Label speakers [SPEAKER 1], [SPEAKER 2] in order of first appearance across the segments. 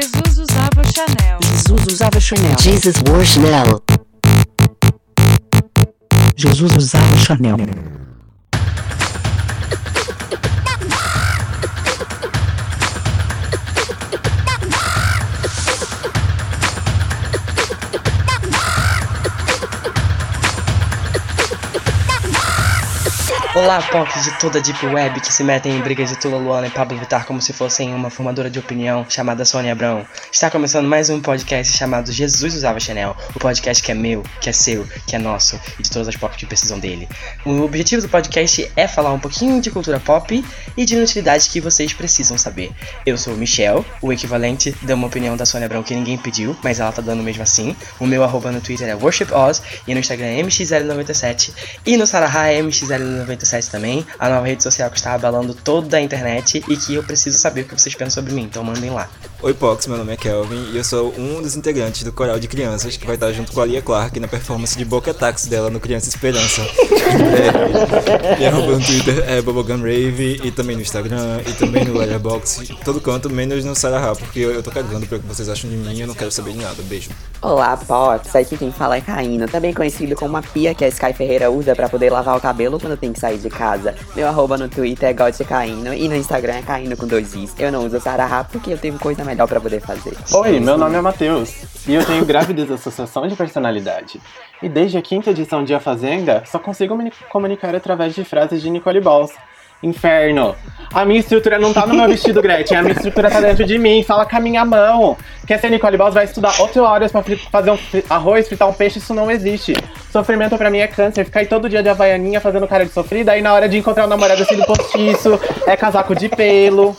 [SPEAKER 1] Jesus usava Chanel.
[SPEAKER 2] Jesus usava Chanel.
[SPEAKER 3] Jesus wore Chanel.
[SPEAKER 2] Jesus usava Chanel.
[SPEAKER 4] Olá, POCs de toda a Deep Web que se metem em brigas de Tula Luana e Pablo Vittar como se fossem uma formadora de opinião chamada Sônia Abrão. Está começando mais um podcast chamado Jesus Usava Chanel, o podcast que é meu, que é seu, que é nosso e de todas as POCs que precisam dele. O objetivo do podcast é falar um pouquinho de cultura pop e de inutilidades que vocês precisam saber. Eu sou o Michel, o equivalente de uma opinião da Sônia Abrão que ninguém pediu, mas ela tá dando mesmo assim. O meu arroba no Twitter é WorshipOz e no Instagram é MXL97 e no Sarahá é MXL97 também, a nova rede social que está abalando toda a internet e que eu preciso saber o que vocês pensam sobre mim, então mandem lá.
[SPEAKER 5] Oi Pox, meu nome é Kelvin e eu sou um dos integrantes do coral de crianças que vai estar junto com a Lia Clark na performance de Boca Táxi dela no Criança Esperança. e arroba no Twitter é Bubblegum Rave e também no Instagram e também no Letterboxd, todo canto, menos no Sarahá, porque eu, eu tô cagando pelo que vocês acham de mim e eu não quero saber de nada. Beijo.
[SPEAKER 3] Olá, Pops. Aqui quem fala é Caína, também conhecido como a pia que a Sky Ferreira usa pra poder lavar o cabelo quando tem que sair de casa. Meu arroba no Twitter é GodCaíno e no Instagram é Caíno com dois Is. Eu não uso Sarahá porque eu tenho coisa melhor pra poder fazer.
[SPEAKER 6] Oi, meu nome é Matheus e eu tenho grávida associação de personalidade. E desde a quinta edição de A Fazenda, só consigo me comunicar através de frases de Nicole Balls. Inferno. A minha estrutura não tá no meu vestido, Gretchen. A minha estrutura tá dentro de mim. Fala com a minha mão. Quer ser Nicole Balls? Vai estudar 8 horas pra fazer um arroz, fritar um peixe. Isso não existe. Sofrimento pra mim é câncer. Ficar aí todo dia de havaianinha fazendo cara de sofrida. Aí na hora de encontrar o namorado assim do postiço, é casaco de pelo.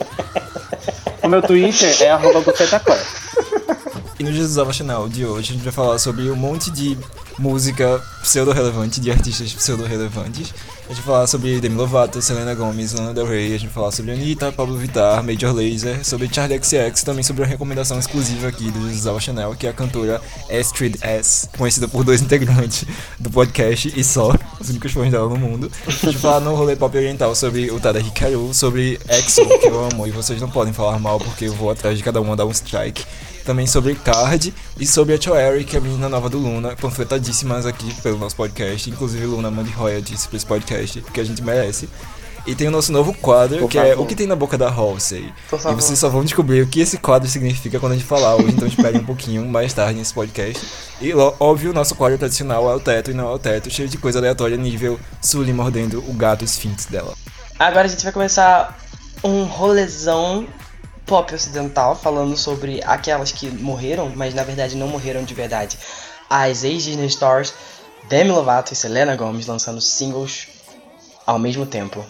[SPEAKER 6] O meu Twitter é arroba
[SPEAKER 5] E no Jesus Ava Chanel de hoje a gente vai falar sobre um monte de música pseudo-relevante, de artistas pseudo-relevantes. A gente vai falar sobre Demi Lovato, Selena Gomez, Lana Del Rey, a gente vai falar sobre Anitta, Pablo Vittar, Major Lazer, sobre Charlie XX, também sobre uma recomendação exclusiva aqui do Gisela Chanel, que é a cantora Astrid S, conhecida por dois integrantes do podcast e só, os únicos fãs dela no mundo. A gente vai falar no rolê pop oriental sobre o Tada Hikaru, sobre EXO, que eu amo, e vocês não podem falar mal porque eu vou atrás de cada uma dar um strike também sobre Card e sobre a Choeri, que é a menina nova do Luna, panfletadíssimas aqui pelo nosso podcast. Inclusive, Luna mande royalties pra esse podcast, porque a gente merece. E tem o nosso novo quadro,
[SPEAKER 6] Por
[SPEAKER 5] que é. O que tem na boca da Halsey. E vocês só vão descobrir o que esse quadro significa quando a gente falar hoje, então esperem um pouquinho mais tarde nesse podcast. E óbvio, o nosso quadro tradicional é o teto e não é o teto, cheio de coisa aleatória nível Sully mordendo o gato esfinx dela.
[SPEAKER 4] Agora a gente vai começar um rolezão pop ocidental falando sobre aquelas que morreram, mas na verdade não morreram de verdade. As ex-Disney Stars, Demi Lovato e Selena Gomez lançando singles ao mesmo tempo.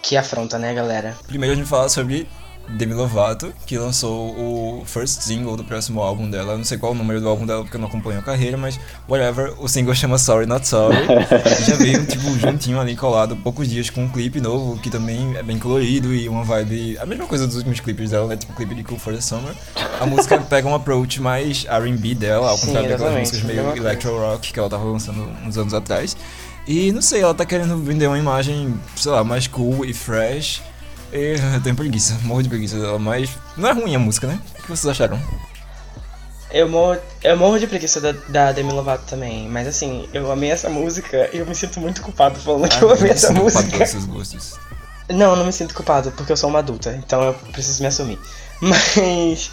[SPEAKER 4] Que afronta, né, galera?
[SPEAKER 5] Primeiro a gente fala sobre Demi Lovato, que lançou o first single do próximo álbum dela. Eu não sei qual o número do álbum dela porque eu não acompanho a carreira, mas whatever, o single chama Sorry Not Sorry. Já veio tipo juntinho ali colado, poucos dias com um clipe novo que também é bem colorido e uma vibe, a mesma coisa dos últimos clipes dela, né? Tipo o clipe de Cool for the Summer. A música pega um approach mais R&B dela, ao
[SPEAKER 4] Sim,
[SPEAKER 5] contrário daquelas músicas meio
[SPEAKER 4] coisa.
[SPEAKER 5] electro rock que ela tava lançando uns anos atrás. E não sei, ela tá querendo vender uma imagem, sei lá, mais cool e fresh. E eu tenho preguiça, morro de preguiça dela, mas não é ruim a música, né? O que vocês acharam?
[SPEAKER 4] Eu morro, eu morro de preguiça da, da Demi Lovato também, mas assim, eu amei essa música e eu me sinto muito culpado falando que eu amei essa
[SPEAKER 5] Sinto culpado
[SPEAKER 4] música.
[SPEAKER 5] seus gostos.
[SPEAKER 4] Não, não me sinto culpado, porque eu sou uma adulta, então eu preciso me assumir. Mas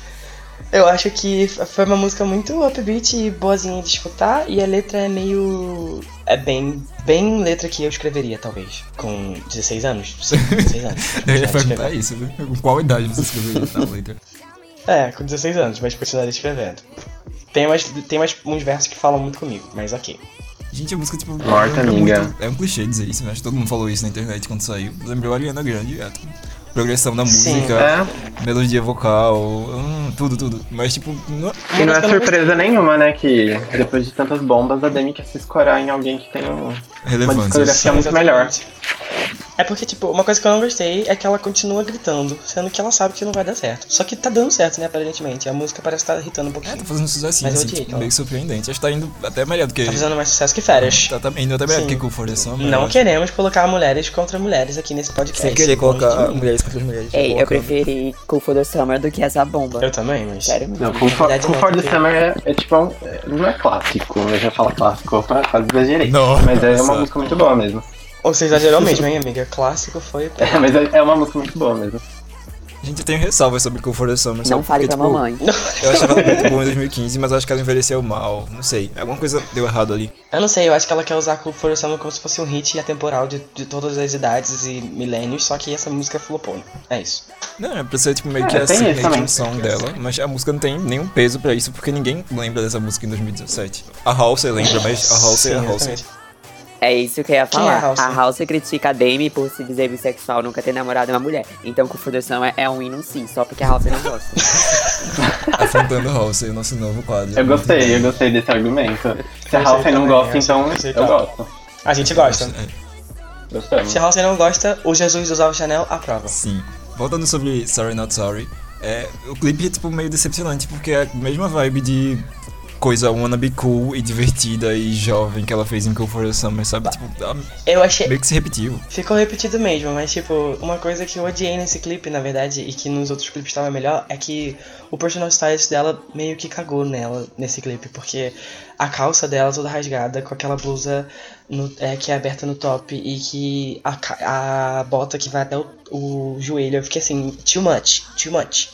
[SPEAKER 4] eu acho que foi uma música muito upbeat e boazinha de escutar, e a letra é meio. É bem. Bem letra que eu escreveria, talvez. Com 16 anos. Sim, 16 anos.
[SPEAKER 5] Eu ia perguntar isso, viu? Com qual idade você escreveu tal letra?
[SPEAKER 4] É, com 16 anos, mas continuaria escrevendo. Tem, umas, tem umas, uns versos que falam muito comigo, mas ok.
[SPEAKER 5] Gente, a música, tipo.
[SPEAKER 6] Morta,
[SPEAKER 5] muito- É um clichê dizer isso, né? Acho que todo mundo falou isso na internet quando saiu. Lembrou a Ariana Grande, é, progressão da
[SPEAKER 4] Sim.
[SPEAKER 5] música,
[SPEAKER 6] É.
[SPEAKER 5] melodia vocal, hum, tudo, tudo. Mas, tipo, não,
[SPEAKER 6] E não é
[SPEAKER 4] Mas pelo
[SPEAKER 6] surpresa nenhuma, né, que depois de tantas bombas, a Demi quer se escorar em alguém que tem um- uma discografia muito melhor.
[SPEAKER 4] É porque, tipo, uma coisa que eu não gostei é que ela continua gritando, sendo que ela sabe que não vai dar certo. Só que tá dando certo, né, aparentemente. A música parece estar irritando um
[SPEAKER 5] É,
[SPEAKER 4] pouquinho.
[SPEAKER 5] tá fazendo sucesso
[SPEAKER 4] Mas eu
[SPEAKER 5] assim, tipo,
[SPEAKER 4] então.
[SPEAKER 5] meio surpreendente. Acho que tá indo até melhor do que.
[SPEAKER 4] Tá fazendo mais sucesso que férias.
[SPEAKER 5] Tá, tá indo até melhor do que Cool for the Summer.
[SPEAKER 4] Não
[SPEAKER 5] eu
[SPEAKER 4] queremos colocar mulheres contra mulheres aqui nesse podcast.
[SPEAKER 5] Sem querer colocar mulheres contra mulheres.
[SPEAKER 3] Ei, eu
[SPEAKER 5] colocando.
[SPEAKER 3] preferi Cool for the Summer do que essa bomba.
[SPEAKER 4] Eu também, mas.
[SPEAKER 3] Sério mesmo.
[SPEAKER 6] Não, com For,
[SPEAKER 4] verdade,
[SPEAKER 6] com
[SPEAKER 4] não,
[SPEAKER 6] For the
[SPEAKER 4] porque-
[SPEAKER 6] Summer é, é tipo um, é- não é clássico, eu já falo clássico, quase exagerei.
[SPEAKER 5] Não,
[SPEAKER 6] mas é uma música muito boa mesmo.
[SPEAKER 4] Ou você exagerou mesmo, hein, amiga? Clássico foi.
[SPEAKER 6] É, mas é, é uma música muito boa mesmo.
[SPEAKER 5] Gente, eu tenho ressalvas sobre Cool for the Summer.
[SPEAKER 3] Não
[SPEAKER 5] sabe?
[SPEAKER 3] fale
[SPEAKER 5] Porque,
[SPEAKER 3] pra
[SPEAKER 5] tipo,
[SPEAKER 3] mamãe.
[SPEAKER 5] Eu achava ela muito boa em 2015, mas eu acho que ela envelheceu mal. Não sei. Alguma coisa deu errado ali.
[SPEAKER 4] Eu não sei, eu acho que ela quer usar Cool for the Summer como se fosse um hit atemporal de, de todas as idades e milênios, só que essa música flopou. É isso.
[SPEAKER 5] Não, é pra ser tipo meio
[SPEAKER 6] É,
[SPEAKER 5] que a
[SPEAKER 6] tem isso
[SPEAKER 5] signature
[SPEAKER 6] também.
[SPEAKER 5] song dela, mas a música não tem nenhum peso pra isso, porque ninguém lembra dessa música em 2017. A Halsey lembra, mas a Halsey é a Halsey.
[SPEAKER 3] É isso que eu ia
[SPEAKER 4] é
[SPEAKER 3] falar.
[SPEAKER 4] a Halsey?
[SPEAKER 3] a Halsey critica a Demi por se dizer bissexual, nunca ter namorado uma mulher. Então, the Summer é um hino sim, só porque a Halsey não gosta.
[SPEAKER 5] Afrontando o nosso novo quadro.
[SPEAKER 6] Eu gostei, eu gostei desse argumento. Se a
[SPEAKER 4] sei
[SPEAKER 6] não gosta, então
[SPEAKER 4] eu
[SPEAKER 6] gosto.
[SPEAKER 4] A gente gosta.
[SPEAKER 5] É,
[SPEAKER 6] Gostamos.
[SPEAKER 4] Se a Halsey não gosta, o Jesus usava Chanel aprova.
[SPEAKER 5] sim. Voltando sobre Sorry Not Sorry, é, o clipe é tipo meio decepcionante, porque é a mesma vibe de coisa wannabe cool e divertida e jovem que ela fez em Cool for the Summer, sabe? Tipo, ela
[SPEAKER 4] Eu achei.
[SPEAKER 5] meio que se repetiu.
[SPEAKER 4] Ficou repetido mesmo, mas tipo, uma coisa que eu odiei nesse clipe, na verdade, e que nos outros clipes estava melhor, é que o personal stylist dela meio que cagou nela nesse clipe, porque a calça dela toda rasgada, com aquela blusa no- é, que é aberta no top e que a, a bota que vai até o, o joelho, eu fiquei assim, too much, too much.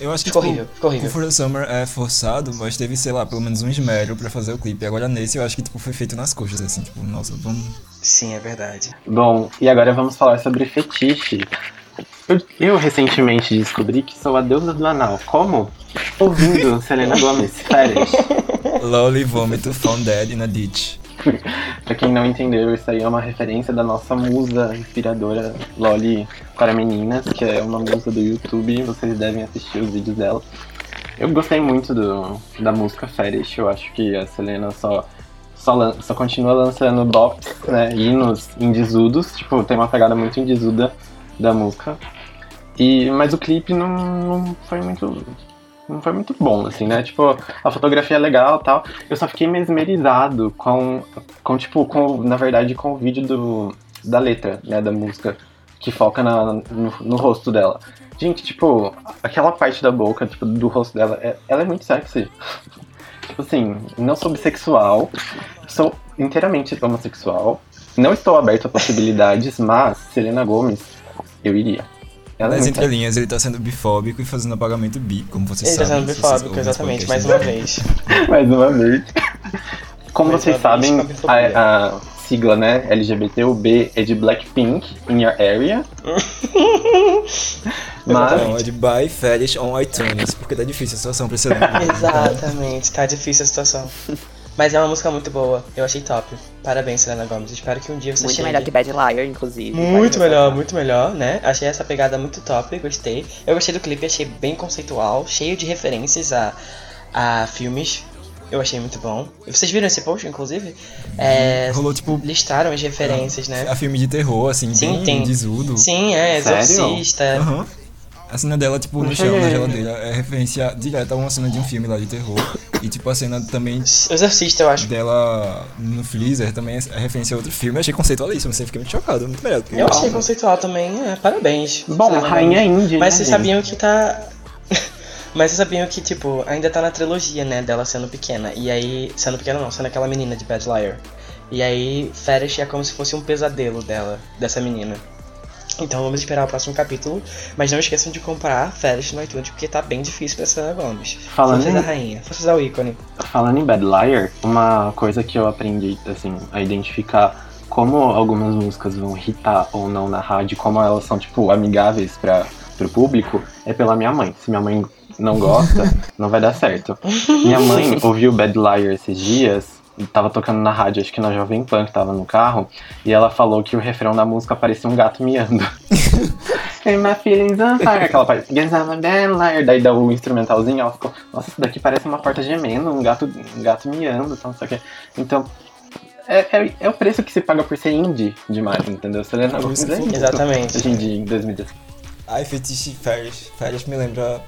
[SPEAKER 5] Eu acho que
[SPEAKER 4] Ficou
[SPEAKER 5] tipo,
[SPEAKER 4] horrível, ficou horrível.
[SPEAKER 5] For the Summer é forçado, mas teve, sei lá, pelo menos um esmero pra fazer o clipe. Agora nesse eu acho que tipo, foi feito nas coxas, assim, tipo, nossa, vamos.
[SPEAKER 4] Sim, é verdade.
[SPEAKER 6] Bom, e agora vamos falar sobre fetiche. Eu, eu recentemente descobri que sou a deusa do anal. Como? Ouvindo Selena Gomez, férias.
[SPEAKER 5] Lolly vômito found dead in a ditch.
[SPEAKER 6] Pra quem não entendeu, isso aí é uma referência da nossa musa inspiradora Loli para meninas, que é uma musa do YouTube, vocês devem assistir os vídeos dela. Eu gostei muito do, da música Fetish, eu acho que a Selena só, só, só continua lançando bops, né, hinos indisudos, tipo, tem uma pegada muito indisuda da música. E, mas o clipe não, não foi muito não foi muito bom, assim, né? Tipo, a fotografia é legal tal. Eu só fiquei mesmerizado com, com tipo, com, na verdade, com o vídeo do, da letra, né, da música, que foca na, no, no rosto dela. Gente, tipo, aquela parte da boca, tipo, do rosto dela, é- ela é muito sexy. tipo assim, não sou bissexual, sou inteiramente homossexual. Não estou aberto a possibilidades, mas Selena Gomes, eu iria. Ela é
[SPEAKER 5] Nas entrelinhas ele tá sendo bifóbico e fazendo apagamento bi, como vocês
[SPEAKER 4] Ele tá
[SPEAKER 5] sabem.
[SPEAKER 4] sendo
[SPEAKER 5] se vocês
[SPEAKER 4] bifóbico, exatamente, mais uma vez.
[SPEAKER 6] Mais uma vez. Como
[SPEAKER 4] Mais
[SPEAKER 6] vocês sabem, a, a sigla, né, LGBT, o B é de Blackpink, in your area. Mas,
[SPEAKER 5] Não, é de buy fetish on iTunes, porque tá difícil a situação pra esse.
[SPEAKER 4] Exatamente, tá difícil a situação. Mas é uma música muito boa, eu achei top. Parabéns, Selena Gomez. Espero que um dia você
[SPEAKER 3] Muito
[SPEAKER 4] chegue.
[SPEAKER 3] melhor que Bad Liar, inclusive.
[SPEAKER 4] Muito melhor,
[SPEAKER 3] ressaltar.
[SPEAKER 4] muito melhor, né? Achei essa pegada muito top, gostei. Eu gostei do clipe, achei bem conceitual, cheio de referências a, a filmes. Eu achei muito bom. Vocês viram esse post, inclusive? É,
[SPEAKER 5] Rolou tipo
[SPEAKER 4] listaram as referências, né?
[SPEAKER 5] a filme de terror, assim,
[SPEAKER 4] Sim,
[SPEAKER 5] bem
[SPEAKER 4] tem.
[SPEAKER 5] desudo.
[SPEAKER 4] Sim, é? Exorcista.
[SPEAKER 5] Aham. A cena dela, tipo, no chão, na geladeira, é referência direta a uma cena de um filme lá de terror. E, tipo, a cena também
[SPEAKER 4] Exorcista, eu acho.
[SPEAKER 5] dela no freezer também é referência a outro filme. Eu achei conceitualíssimo, você fica muito chocado, muito melhor.
[SPEAKER 4] Eu achei conceitual também, é, parabéns.
[SPEAKER 6] bom,
[SPEAKER 4] Selena
[SPEAKER 6] Rainha. Indie,
[SPEAKER 4] Mas
[SPEAKER 6] né,
[SPEAKER 4] vocês sabiam que tá. Mas vocês sabiam que, tipo, ainda tá na trilogia, né, dela sendo pequena. E aí. Sendo pequena não, sendo aquela menina de Bad Liar. E aí, Fetish é como se fosse um pesadelo dela, dessa menina. Então vamos esperar o próximo capítulo. Mas não esqueçam de comprar Fetish no iTunes, porque tá bem difícil pra Selena Gomes.
[SPEAKER 6] Falando
[SPEAKER 4] Forças
[SPEAKER 6] em-
[SPEAKER 4] da rainha, forças da ícone.
[SPEAKER 6] Falando em Bad Liar, uma coisa que eu aprendi, assim, a identificar como algumas músicas vão hitar ou não na rádio, como elas são, tipo, amigáveis para pro público, é pela minha mãe. Se minha mãe não gosta, não vai dar certo. Minha mãe ouviu Bad Liar esses dias, tava tocando na rádio, acho que na Jovem Pan, que tava no carro, e ela falou que o refrão da música parecia um gato miando. My feelings on fire. Aquela parte. Guess I'm a bad liar. Daí dá o instrumentalzinho. Ela ficou. Nossa, isso daqui parece uma porta gemendo, um gato, um gato miando, então, não sei o quê. Então, é, é, é o preço que se paga por ser indie demais, entendeu? É
[SPEAKER 5] que
[SPEAKER 6] indie.
[SPEAKER 4] Exatamente.
[SPEAKER 6] Hoje em dia, em 2010.
[SPEAKER 5] Ai, fetiche férias. Férias me lembra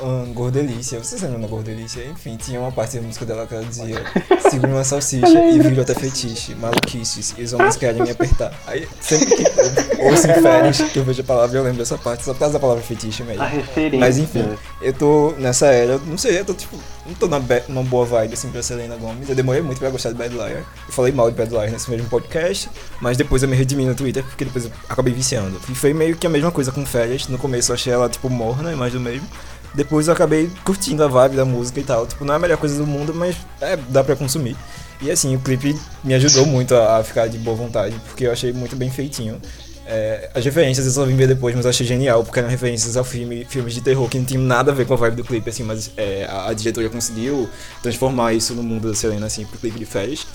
[SPEAKER 5] um, Gordelícia. Vocês lembram da Gordelícia? Enfim, tinha uma parte da música dela que ela dizia Segure uma salsicha e viro até fetiche, maluquices, e os homens querem me apertar. Aí, sempre que eu ouço em férias, que eu vejo a palavra, eu lembro dessa parte, só por causa da palavra fetiche mesmo.
[SPEAKER 6] A referência.
[SPEAKER 5] Mas enfim, eu tô nessa era, não sei, eu tô tipo, não tô na numa boa vibe assim pra Selena Gomez. Eu demorei muito pra gostar de Bad Liar. Eu falei mal de Bad Liar nesse mesmo podcast, mas depois eu me redimi no Twitter porque depois eu acabei viciando. E foi meio que a mesma coisa com Férias. No começo eu achei ela tipo morna, mais do mesmo. Depois eu acabei curtindo a vibe da música e tal. Tipo, não é a melhor coisa do mundo, mas é, dá pra consumir. E assim, o clipe me ajudou muito a, a ficar de boa vontade, porque eu achei muito bem feitinho. É, as referências eu só vim ver depois, mas eu achei genial, porque eram referências ao filme, filmes de terror que não tinham nada a ver com a vibe do clipe, assim, mas é, a, a diretora conseguiu transformar isso no mundo da Selena, assim, pro clipe de férias.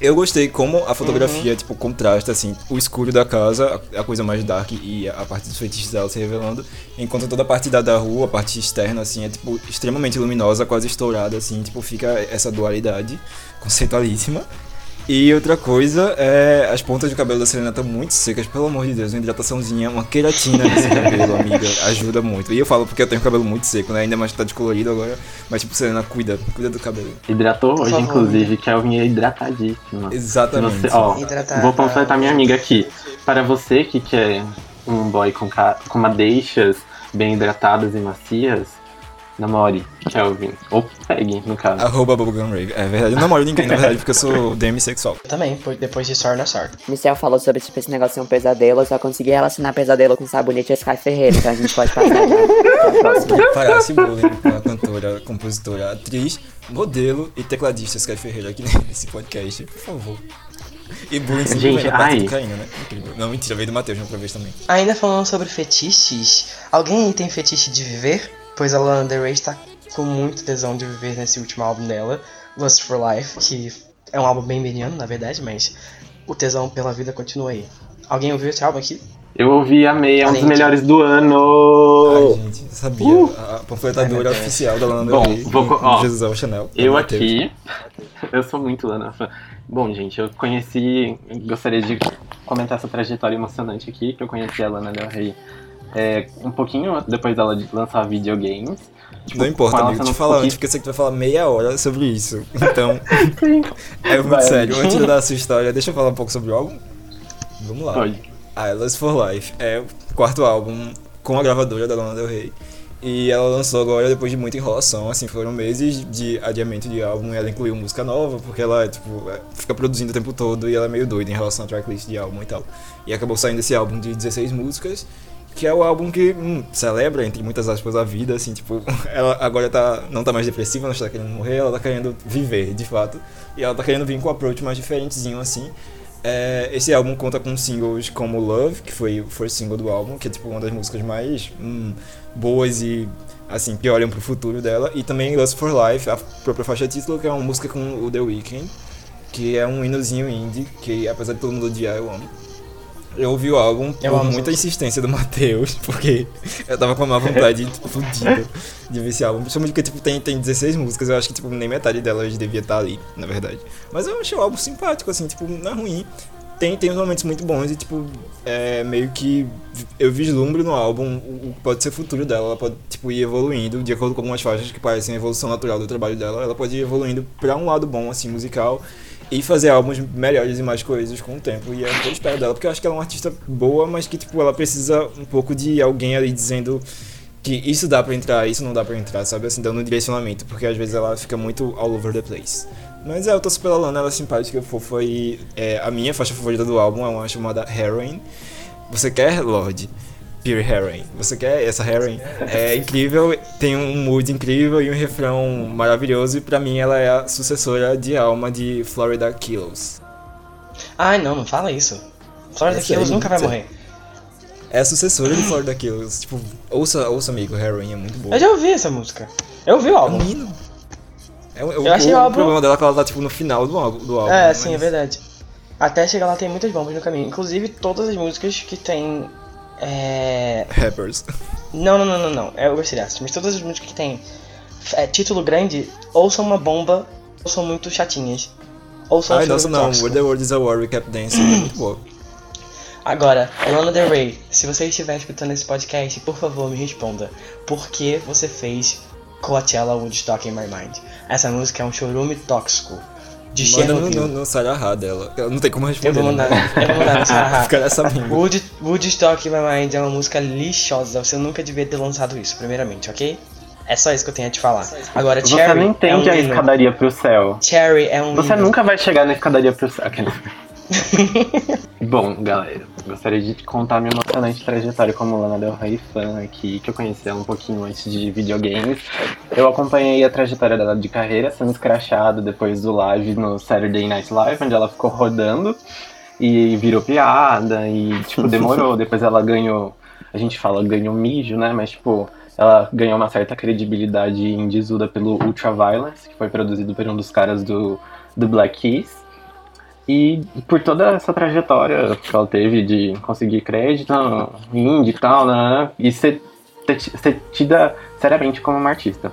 [SPEAKER 5] Eu gostei como a fotografia, tipo, contrasta, assim, o escuro da casa, a, coisa mais dark e a, a parte dos feitiços dela se revelando, enquanto toda a parte da, da rua, a parte externa, assim, é, tipo, extremamente luminosa, quase estourada, assim, tipo, fica essa dualidade conceitualíssima. E outra coisa é as pontas do cabelo da Selena estão muito secas, pelo amor de Deus, uma hidrataçãozinha, uma queratina nesse cabelo, amiga, ajuda muito. E eu falo porque eu tenho cabelo muito seco, né? Ainda mais que tá descolorido agora, mas tipo, Selena, cuida, cuida do cabelo.
[SPEAKER 6] Hidratou hoje,
[SPEAKER 4] favor,
[SPEAKER 6] inclusive, que a unha é hidratadíssima.
[SPEAKER 5] Exatamente.
[SPEAKER 6] Você, ó,
[SPEAKER 4] Hidratada.
[SPEAKER 6] vou panfletar minha amiga aqui. Para você que quer um boy com, ca... com madeixas bem hidratadas e macias, namore Kelvin. Ou pegue, no caso.
[SPEAKER 5] Arroba Bubblegum Rave. É verdade, eu não namoro ninguém, na verdade, porque eu sou demissexual.
[SPEAKER 4] Eu também, depois de Sorry na Sorry.
[SPEAKER 3] Michel falou sobre tipo, esse negócio de ser um pesadelo, eu só consegui relacionar pesadelo com sabonete e Sky Ferreira, então a gente pode passar pra próxima.
[SPEAKER 5] Parasse bullying com a cantora, compositora, atriz, modelo e tecladista Sky Ferreira aqui nesse podcast, por favor. E bullying sempre
[SPEAKER 6] Gente,
[SPEAKER 5] vem da parte
[SPEAKER 6] ai.
[SPEAKER 5] do Caína, né? Incrível. Não, mentira, veio do Matheus na outra vez também.
[SPEAKER 4] Ainda falando sobre fetiches, alguém aí tem fetiche de viver? Pois a Lana Del Rey está com muito tesão de viver nesse último álbum dela, Lust for Life, que é um álbum bem mediano, na verdade, mas o tesão pela vida continua aí. Alguém ouviu esse álbum aqui?
[SPEAKER 6] Eu ouvi, amei, é um dos melhores do
[SPEAKER 5] Ai,
[SPEAKER 6] ano.
[SPEAKER 5] gente, sabia.
[SPEAKER 6] Uh!
[SPEAKER 5] A panfletadora
[SPEAKER 4] Ai, meu Deus.
[SPEAKER 5] oficial da Lana Del
[SPEAKER 6] Bom,
[SPEAKER 5] Rey,
[SPEAKER 6] vou co-
[SPEAKER 5] do
[SPEAKER 6] ó,
[SPEAKER 5] Jesus ao Chanel.
[SPEAKER 6] Eu aqui, eu sou muito Lana fã. Bom, gente, eu conheci, gostaria de comentar essa trajetória emocionante aqui, que eu conheci a Lana Del Rey é, um pouquinho depois dela de lançar videogames. Tipo,
[SPEAKER 5] Não importa, amigo, te
[SPEAKER 6] um
[SPEAKER 5] fala antes, porque eu sei que tu vai falar meia hora sobre isso. Então, é muito
[SPEAKER 6] Vai.
[SPEAKER 5] sério. Antes de dar a sua história, deixa eu falar um pouco sobre o álbum. Vamos lá.
[SPEAKER 6] pode.
[SPEAKER 5] Lust for Life é o quarto álbum com a gravadora da Lana Del Rey. E ela lançou agora depois de muita enrolação, assim, foram meses de adiamento de álbum e ela incluiu música nova, porque ela, tipo, é, fica produzindo o tempo todo e ela é meio doida em relação à tracklist de álbum e tal. E acabou saindo esse álbum de 16 músicas, que é o álbum que hum, celebra, entre muitas aspas, a vida, assim, tipo, ela agora tá, não tá mais depressiva, não está querendo morrer, ela tá querendo viver, de fato. E ela tá querendo vir com um approach mais diferentezinho, assim. É, esse álbum conta com singles como Love, que foi o first single do álbum, que é tipo uma das músicas mais hum, boas e assim que olham pro futuro dela, e também Lust for Life, a própria faixa título, que é uma música com o The Weeknd, que é um hinozinho indie, que apesar de todo mundo odiar, eu amo. Eu ouvi o álbum por
[SPEAKER 4] amo
[SPEAKER 5] muita
[SPEAKER 4] essa
[SPEAKER 5] insistência do Matheus, porque eu tava com uma vontade tipo, fodida de ver esse álbum. Principalmente porque tipo, tem, tem 16 músicas, eu acho que tipo, nem metade delas devia estar ali, na verdade. Mas eu achei o álbum simpático, assim, tipo, não é ruim. Tem, tem uns momentos muito bons e, tipo, é meio que eu vislumbro no álbum o o que pode ser o futuro dela. Ela pode, tipo, ir evoluindo de acordo com algumas faixas que parecem a evolução natural do trabalho dela. Ela pode ir evoluindo pra um lado bom, assim, musical e fazer álbuns melhores e mais coisas com o tempo. E é o que eu espero dela, porque eu acho que ela é uma artista boa, mas que, tipo, ela precisa um pouco de alguém ali dizendo que isso dá pra entrar, isso não dá pra entrar, sabe? Assim, dando um direcionamento, porque às vezes ela fica muito all over the place. Mas é, eu tô super Lana, ela é simpática, fofa e é, a minha faixa favorita do álbum é uma chamada Heroin. Você quer, Lorde? Pure Heroin. Você quer essa Heroin? É incrível, tem um mood incrível e um refrão maravilhoso e pra mim ela é a sucessora de alma de Florida Kills.
[SPEAKER 4] Ai, não, não fala isso. Florida
[SPEAKER 5] É
[SPEAKER 4] Killers
[SPEAKER 5] sério,
[SPEAKER 4] nunca vai
[SPEAKER 5] sério.
[SPEAKER 4] morrer.
[SPEAKER 5] É a sucessora de Florida Kills. Tipo, ouça, ouça amigo, Heroin é muito boa.
[SPEAKER 4] Eu já ouvi essa música. Eu ouvi o
[SPEAKER 5] É um
[SPEAKER 4] álbum.
[SPEAKER 5] É, um-
[SPEAKER 4] Eu achei
[SPEAKER 5] o,
[SPEAKER 4] o álbum-
[SPEAKER 5] problema dela é que ela tá tipo no final do álbum. Do álbum
[SPEAKER 4] É,
[SPEAKER 5] né?
[SPEAKER 4] sim, é
[SPEAKER 5] Mas-
[SPEAKER 4] verdade. Até chegar lá tem muitas bombas no caminho. Inclusive todas as músicas que tem. É.
[SPEAKER 5] Rappers.
[SPEAKER 4] Não, não, não, não, não. Gostei dessas. Mas todas as músicas que tem é, título grande ou são uma bomba ou são muito chatinhas. Ouçam
[SPEAKER 5] Ai,
[SPEAKER 4] o
[SPEAKER 5] nossa, não.
[SPEAKER 4] Tóxico.
[SPEAKER 5] Where the World is a War Recap Dance é muito boa.
[SPEAKER 4] Agora, Lana Del Rey, se você estiver escutando esse podcast, por favor me responda. Por que você fez Coachella Woodstock in My Mind? Essa música é um chorume tóxico. De
[SPEAKER 5] Manda no,
[SPEAKER 4] Chernobyl.
[SPEAKER 5] no, no Sarahá dela. Não tem como responder.
[SPEAKER 4] Eu vou mandar,
[SPEAKER 5] né?
[SPEAKER 4] eu vou mandar no Sarah.
[SPEAKER 5] Fica nessa minha.
[SPEAKER 4] Wood, Woodstock My Mind é uma música lixosa. Você nunca devia ter lançado isso, primeiramente, ok? É só isso que eu tenho a te falar. Agora,
[SPEAKER 6] Você
[SPEAKER 4] Cherry
[SPEAKER 6] não
[SPEAKER 4] é um
[SPEAKER 6] entende a escadaria pro céu.
[SPEAKER 4] Cherry é um
[SPEAKER 6] Você
[SPEAKER 4] hino.
[SPEAKER 6] nunca vai chegar na escadaria pro céu. Bom, galera, gostaria de contar minha emocionante trajetória como Lana Del Rey fã aqui, que eu conheci ela um pouquinho antes de videogames. Eu acompanhei a trajetória dela de carreira, sendo escrachada depois do live no Saturday Night Live, onde ela ficou rodando e virou piada e, tipo, demorou. depois ela ganhou, a gente fala ganhou mijo, né, mas, tipo, ela ganhou uma certa credibilidade indisuda pelo Ultraviolence, que foi produzido por um dos caras do, do Black Keys. E por toda essa trajetória que ela teve de conseguir crédito, indie e tal, né? E ser, ser tida seriamente como uma artista.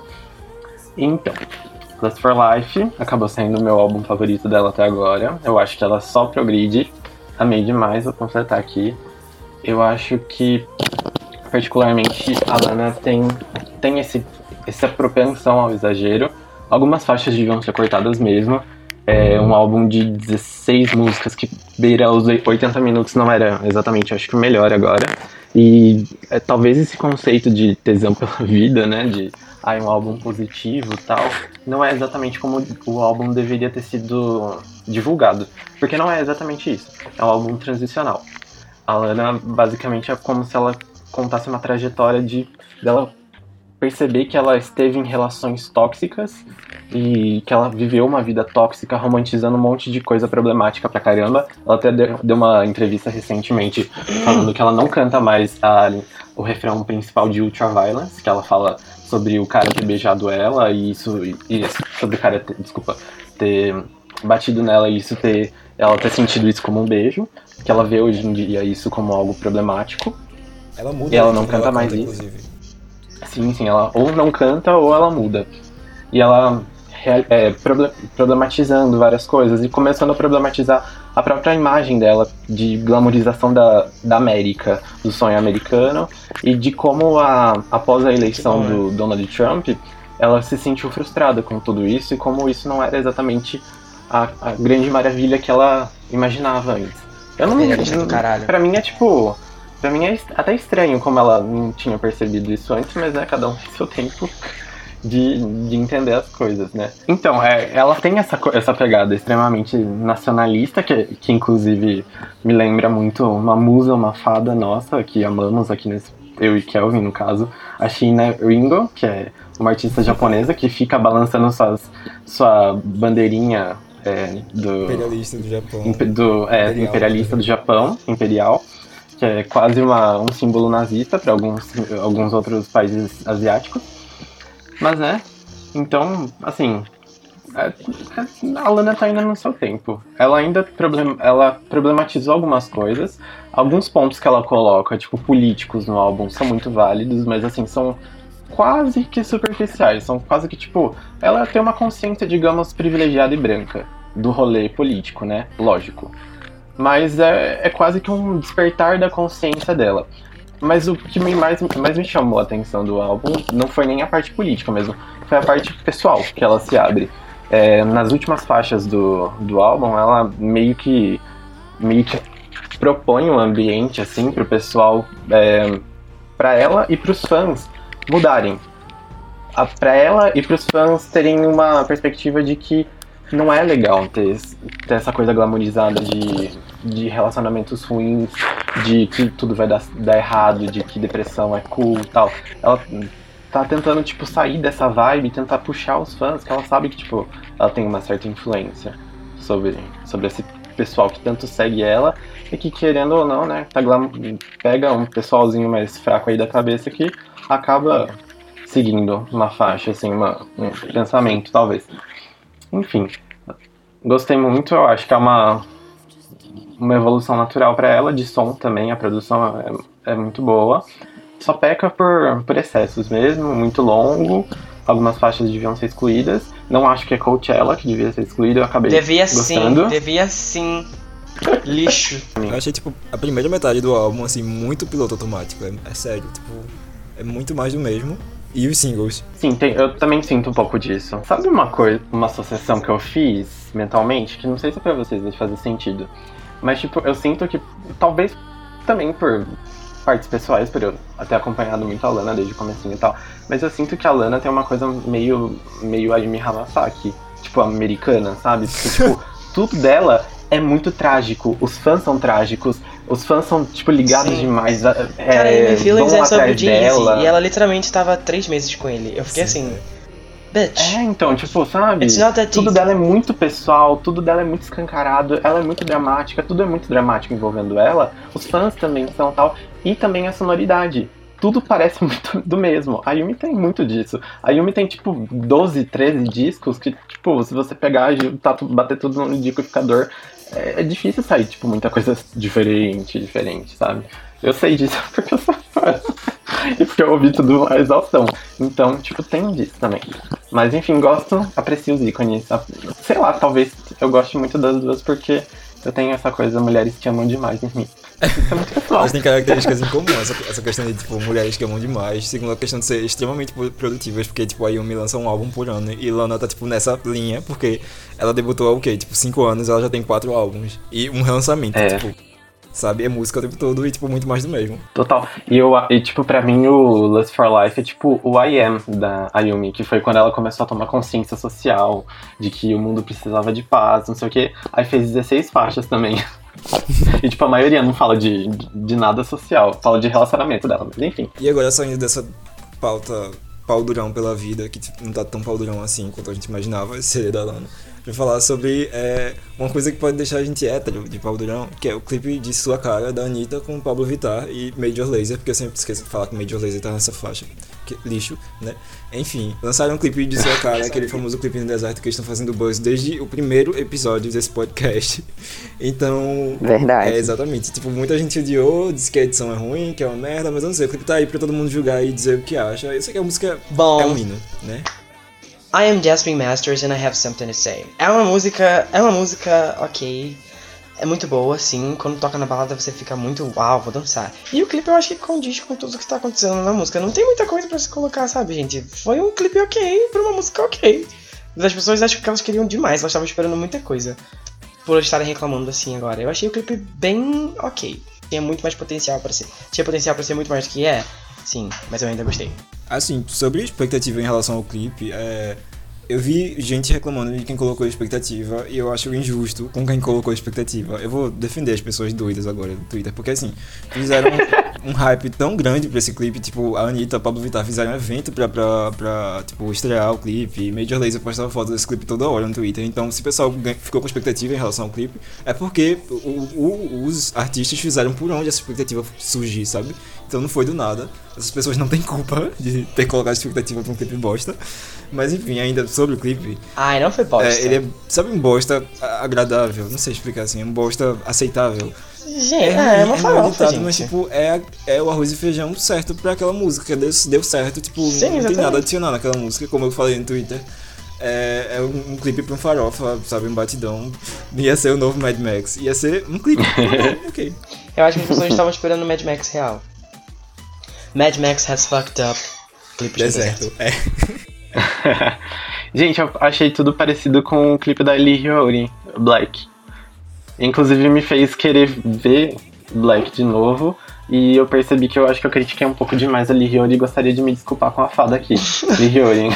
[SPEAKER 6] Então, Lust for Life acabou sendo o meu álbum favorito dela até agora. Eu acho que ela só progride. Amei demais, vou completar aqui. Eu acho que, particularmente, a Lana tem, tem esse, essa propensão ao exagero. Algumas faixas deviam ser cortadas mesmo. É um álbum de 16 músicas que beira os 80 minutos não era exatamente, acho que o melhor agora. E é, talvez esse conceito de tesão pela vida, né, de ah, um álbum positivo tal, não é exatamente como o álbum deveria ter sido divulgado. Porque não é exatamente isso. É um álbum transicional. A Lana basicamente é como se ela contasse uma trajetória de dela perceber que ela esteve em relações tóxicas e que ela viveu uma vida tóxica, romantizando um monte de coisa problemática pra caramba. Ela até deu uma entrevista recentemente falando que ela não canta mais a, o refrão principal de Ultraviolence, que ela fala sobre o cara ter beijado ela e isso e sobre o cara ter, desculpa, ter batido nela e isso ter ela ter sentido isso como um beijo, que ela vê hoje em dia isso como algo problemático.
[SPEAKER 5] Ela muda.
[SPEAKER 6] E ela não canta mais isso.
[SPEAKER 5] inclusive.
[SPEAKER 6] Sim, sim, ela ou não canta ou ela muda. E ela é, proble- problematizando várias coisas e começando a problematizar a própria imagem dela de glamorização da, da América, do sonho americano e de como a, após a eleição do Donald Trump, ela se sentiu frustrada com tudo isso e como isso não era exatamente a, a grande maravilha que ela imaginava antes. Eu não
[SPEAKER 4] caralho.
[SPEAKER 6] Pra mim é tipo. Pra mim é até estranho como ela não tinha percebido isso antes, mas é cada um tem seu tempo de, de entender as coisas, né? Então, é, ela tem essa, essa pegada extremamente nacionalista, que, que inclusive me lembra muito uma musa, uma fada nossa, que amamos aqui nesse. Eu e Kelvin, no caso, a China Ringo, que é uma artista japonesa que fica balançando suas, sua bandeirinha é, do,
[SPEAKER 5] Imperialista do Japão.
[SPEAKER 6] impe- do, é,
[SPEAKER 5] Imperial.
[SPEAKER 6] imperialista do Japão, imperial, que é quase uma, um símbolo nazista para alguns, alguns outros países asiáticos. Mas né, então, assim, é- é- a Lana tá ainda no seu tempo. Ela ainda problem, ela problematizou algumas coisas. Alguns pontos que ela coloca, tipo, políticos no álbum, são muito válidos, mas assim, são quase que superficiais. São quase que, tipo, ela tem uma consciência, digamos, privilegiada e branca do rolê político, né? Lógico. Mas é, é quase que um despertar da consciência dela. Mas o que mais, mais me chamou a atenção do álbum não foi nem a parte política mesmo, foi a parte pessoal que ela se abre. É, nas últimas faixas do, do álbum, ela meio que meio que propõe um ambiente assim pro pessoal, é, para ela e pros fãs mudarem. A, pra ela e pros fãs terem uma perspectiva de que não é legal ter, ter essa coisa glamorizada de, de relacionamentos ruins, de que tudo vai dar, dar errado, de que depressão é cool e tal. Ela tá tentando, tipo, sair dessa vibe e tentar puxar os fãs, que ela sabe que, tipo, ela tem uma certa influência sobre, sobre esse pessoal que tanto segue ela e que, querendo ou não, né, tá pega um pessoalzinho mais fraco aí da cabeça que acaba seguindo uma faixa, assim, uma, um pensamento, talvez. Enfim, gostei muito, eu acho que é uma, uma evolução natural para ela, de som também, a produção é, é muito boa. Só peca por, por excessos mesmo, muito longo, algumas faixas deviam ser excluídas. Não acho que é Coachella que devia ser excluída, eu acabei
[SPEAKER 4] Devia
[SPEAKER 6] gostando.
[SPEAKER 4] sim, devia sim. Lixo.
[SPEAKER 5] Eu achei, tipo, a primeira metade do álbum, assim, muito piloto automático. É, é sério, tipo, é muito mais do mesmo. E os singles.
[SPEAKER 6] Sim, tem- eu também sinto um pouco disso. Sabe uma coisa, uma associação que eu fiz mentalmente, que não sei se pra vocês vai fazer sentido. Mas tipo, eu sinto que talvez também por partes pessoais, por eu ter acompanhado muito a Lana desde o comecinho e tal. Mas eu sinto que a Lana tem uma coisa meio meio Ayumi Hamasaki, tipo americana, sabe? Porque tipo, tudo dela é muito trágico. Os fãs são trágicos. Os fãs são, tipo, ligados
[SPEAKER 4] Sim.
[SPEAKER 6] demais. É,
[SPEAKER 4] Cara, M Feelings é sobre o Jay-Z. E ela literalmente tava três meses com ele. Eu fiquei
[SPEAKER 5] Sim,
[SPEAKER 4] assim. Bitch.
[SPEAKER 6] É, então, tipo, sabe? Tudo dela é muito pessoal, tudo dela é muito escancarado, ela é muito dramática, tudo é muito dramático envolvendo ela. Os fãs também são tal. E também a sonoridade. Tudo parece muito do mesmo. A Yumi tem muito disso. A Yumi tem, tipo, 12, 13 discos que, tipo, se você pegar e bater tudo no liquidificador, é, é difícil sair, tipo, muita coisa diferente, diferente, sabe? Eu sei disso porque eu sou fã. E porque eu ouvi tudo a exaustão. Então, tipo, tem disso também. Mas enfim, gosto, aprecio os ícones. Sei lá, talvez eu goste muito das duas porque eu tenho essa coisa, mulheres que amam demais em mim. Isso é muito pessoal.
[SPEAKER 5] Elas têm características em comum, essa, essa questão de, tipo, mulheres que amam demais. Segundo a questão de ser extremamente pro- produtivas, porque, tipo, a Yumi lança um álbum por ano. E Lana tá, tipo, nessa linha, porque ela debutou há o quê? Tipo, 5 anos, ela já tem 4 álbuns. E um relançamento,
[SPEAKER 6] É.
[SPEAKER 5] tipo, sabe? É música o tempo todo e, tipo, muito mais do mesmo.
[SPEAKER 6] Total. E, eu, e, tipo, pra mim, o Lust for Life é tipo o I Am da Ayumi, que foi quando ela começou a tomar consciência social de que o mundo precisava de paz, não sei o quê. Aí fez 16 faixas também. e, tipo, a maioria não fala de, de, nada social, fala de relacionamento dela, mas enfim.
[SPEAKER 5] E agora, saindo dessa pauta pau durão pela vida, que tipo, não tá tão pau durão assim quanto a gente imaginava ser da Lana, pra falar sobre é, uma coisa que pode deixar a gente hétero de pau durão, que é o clipe de Sua Cara, da Anitta com Pablo Vittar e Major Lazer, porque eu sempre esqueço de falar que Major Lazer tá nessa faixa. Que, lixo, né? Enfim, lançaram um clipe de Sua Cara, aquele famoso clipe no deserto que eles estão fazendo buzz desde o primeiro episódio desse podcast. Então,
[SPEAKER 3] Verdade.
[SPEAKER 5] é, exatamente. Tipo, muita gente odiou, disse que a edição é ruim, que é uma merda, mas eu não sei, o clipe tá aí pra todo mundo julgar e dizer o que acha. Eu sei que a música
[SPEAKER 4] Bom.
[SPEAKER 5] é um hino, né?
[SPEAKER 4] I am Jasmine Masters and I have something to say. É uma música. É uma música ok. É muito boa, sim. Quando toca na balada você fica muito uau, vou dançar. E o clipe eu acho que condiz com tudo que está acontecendo na música. Não tem muita coisa pra se colocar, sabe, gente? Foi um clipe ok pra uma música ok. Mas as pessoas acham que elas queriam demais, elas estavam esperando muita coisa. Por estarem reclamando assim agora. Eu achei o clipe bem ok. Tinha muito mais potencial pra ser. Tinha potencial pra ser muito mais do que é? Sim, mas eu ainda gostei.
[SPEAKER 5] Assim, sobre expectativa em relação ao clipe, é, eu vi gente reclamando de quem colocou expectativa e eu acho injusto com quem colocou expectativa. Eu vou defender as pessoas doidas agora no Twitter, porque assim, fizeram um hype tão grande pra esse clipe, tipo, a Anitta, Pablo Vittar fizeram um evento pra, pra, pra tipo, estrear o clipe, e Major Lazer postava foto desse clipe toda hora no Twitter, então se o pessoal ficou com expectativa em relação ao clipe, é porque o- o- os artistas fizeram por onde essa expectativa surgir, sabe? Então não foi do nada. Essas pessoas não têm culpa de ter colocado expectativa pra um clipe bosta. Mas enfim, ainda sobre o clipe,
[SPEAKER 4] Ai, não foi bosta.
[SPEAKER 5] é, ele é, sabe, um bosta agradável, não sei explicar assim, é um bosta aceitável.
[SPEAKER 4] Gente, é, é uma
[SPEAKER 5] mal
[SPEAKER 4] farofa,
[SPEAKER 5] editado,
[SPEAKER 4] gente.
[SPEAKER 5] mas tipo, é, é o arroz e feijão certo pra aquela música, deu, deu certo, tipo,
[SPEAKER 4] Sim,
[SPEAKER 5] não tem
[SPEAKER 4] exatamente.
[SPEAKER 5] nada a adicionar naquela música, como eu falei no Twitter. É, é um, um clipe pra um farofa, sabe, um batidão. Ia ser o novo Mad Max, ia ser um clipe, ok.
[SPEAKER 4] Eu acho que as pessoas estavam esperando o Mad Max real. Mad Max has fucked up. Clipe de deserto.
[SPEAKER 5] Deserto, é.
[SPEAKER 6] Gente, eu achei tudo parecido com o clipe da Lee Hyori, Black. Inclusive me fez querer ver Black de novo. E eu percebi que eu acho que eu critiquei um pouco demais a Lee Hyori e gostaria de me desculpar com a fada aqui. Lee Hyori.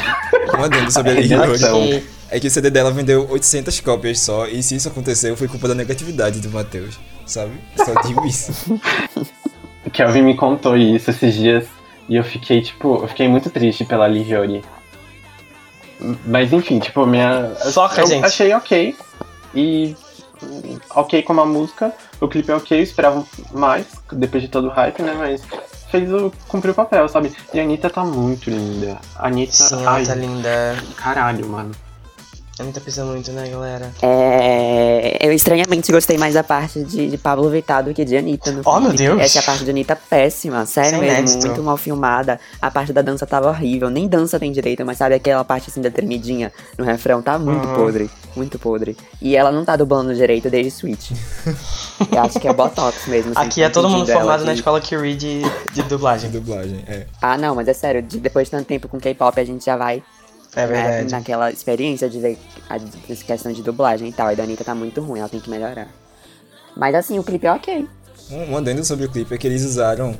[SPEAKER 5] Um adendo sobre a Lee
[SPEAKER 6] Redenção.
[SPEAKER 5] Hyori.
[SPEAKER 4] Que-
[SPEAKER 5] É que o CD dela vendeu 800 cópias só, e se isso aconteceu, foi culpa da negatividade do Matheus, sabe? Só digo isso.
[SPEAKER 6] Kelvin me contou isso esses dias. E eu fiquei, tipo, eu fiquei muito triste pela Lee Hyori. Mas enfim, tipo, minha.
[SPEAKER 4] Soca,
[SPEAKER 6] eu
[SPEAKER 4] gente.
[SPEAKER 6] achei ok. E. Ok com a música. O clipe é ok, eu esperava mais, depois de todo o hype, né? Mas fez o. cumpriu o papel, sabe? E a Anitta tá muito linda. A Anitta.
[SPEAKER 4] Sim, ela
[SPEAKER 6] ai,
[SPEAKER 4] tá linda.
[SPEAKER 6] caralho, mano.
[SPEAKER 4] A Anitta pisa muito, né, galera?
[SPEAKER 3] É, eu estranhamente gostei mais da parte de, de Pablo Vittar do que de Anitta. No
[SPEAKER 4] Oh, meu
[SPEAKER 3] clipe.
[SPEAKER 4] Deus!
[SPEAKER 3] Essa é a parte de Anitta péssima, sério
[SPEAKER 4] é
[SPEAKER 3] mesmo,
[SPEAKER 4] inédito.
[SPEAKER 3] muito mal filmada. A parte da dança tava horrível, nem dança tem direito, mas sabe aquela parte assim da tremidinha no refrão? Tá muito
[SPEAKER 4] Uhum.
[SPEAKER 3] podre, muito podre. E ela não tá dublando direito desde Switch. eu acho que é Botox mesmo. assim,
[SPEAKER 4] Aqui é todo mundo formado na
[SPEAKER 3] que-
[SPEAKER 4] escola Curie de, de dublagem.
[SPEAKER 5] Dublagem, é.
[SPEAKER 3] Ah, não, mas é sério, de- depois de tanto tempo com K-pop a gente já vai
[SPEAKER 4] É
[SPEAKER 3] né,
[SPEAKER 4] verdade.
[SPEAKER 3] naquela experiência de ver a essa questão de dublagem e tal. E da Anitta tá muito ruim, ela tem que melhorar. Mas assim, o clipe é ok.
[SPEAKER 5] Um adendo sobre o clipe é que eles usaram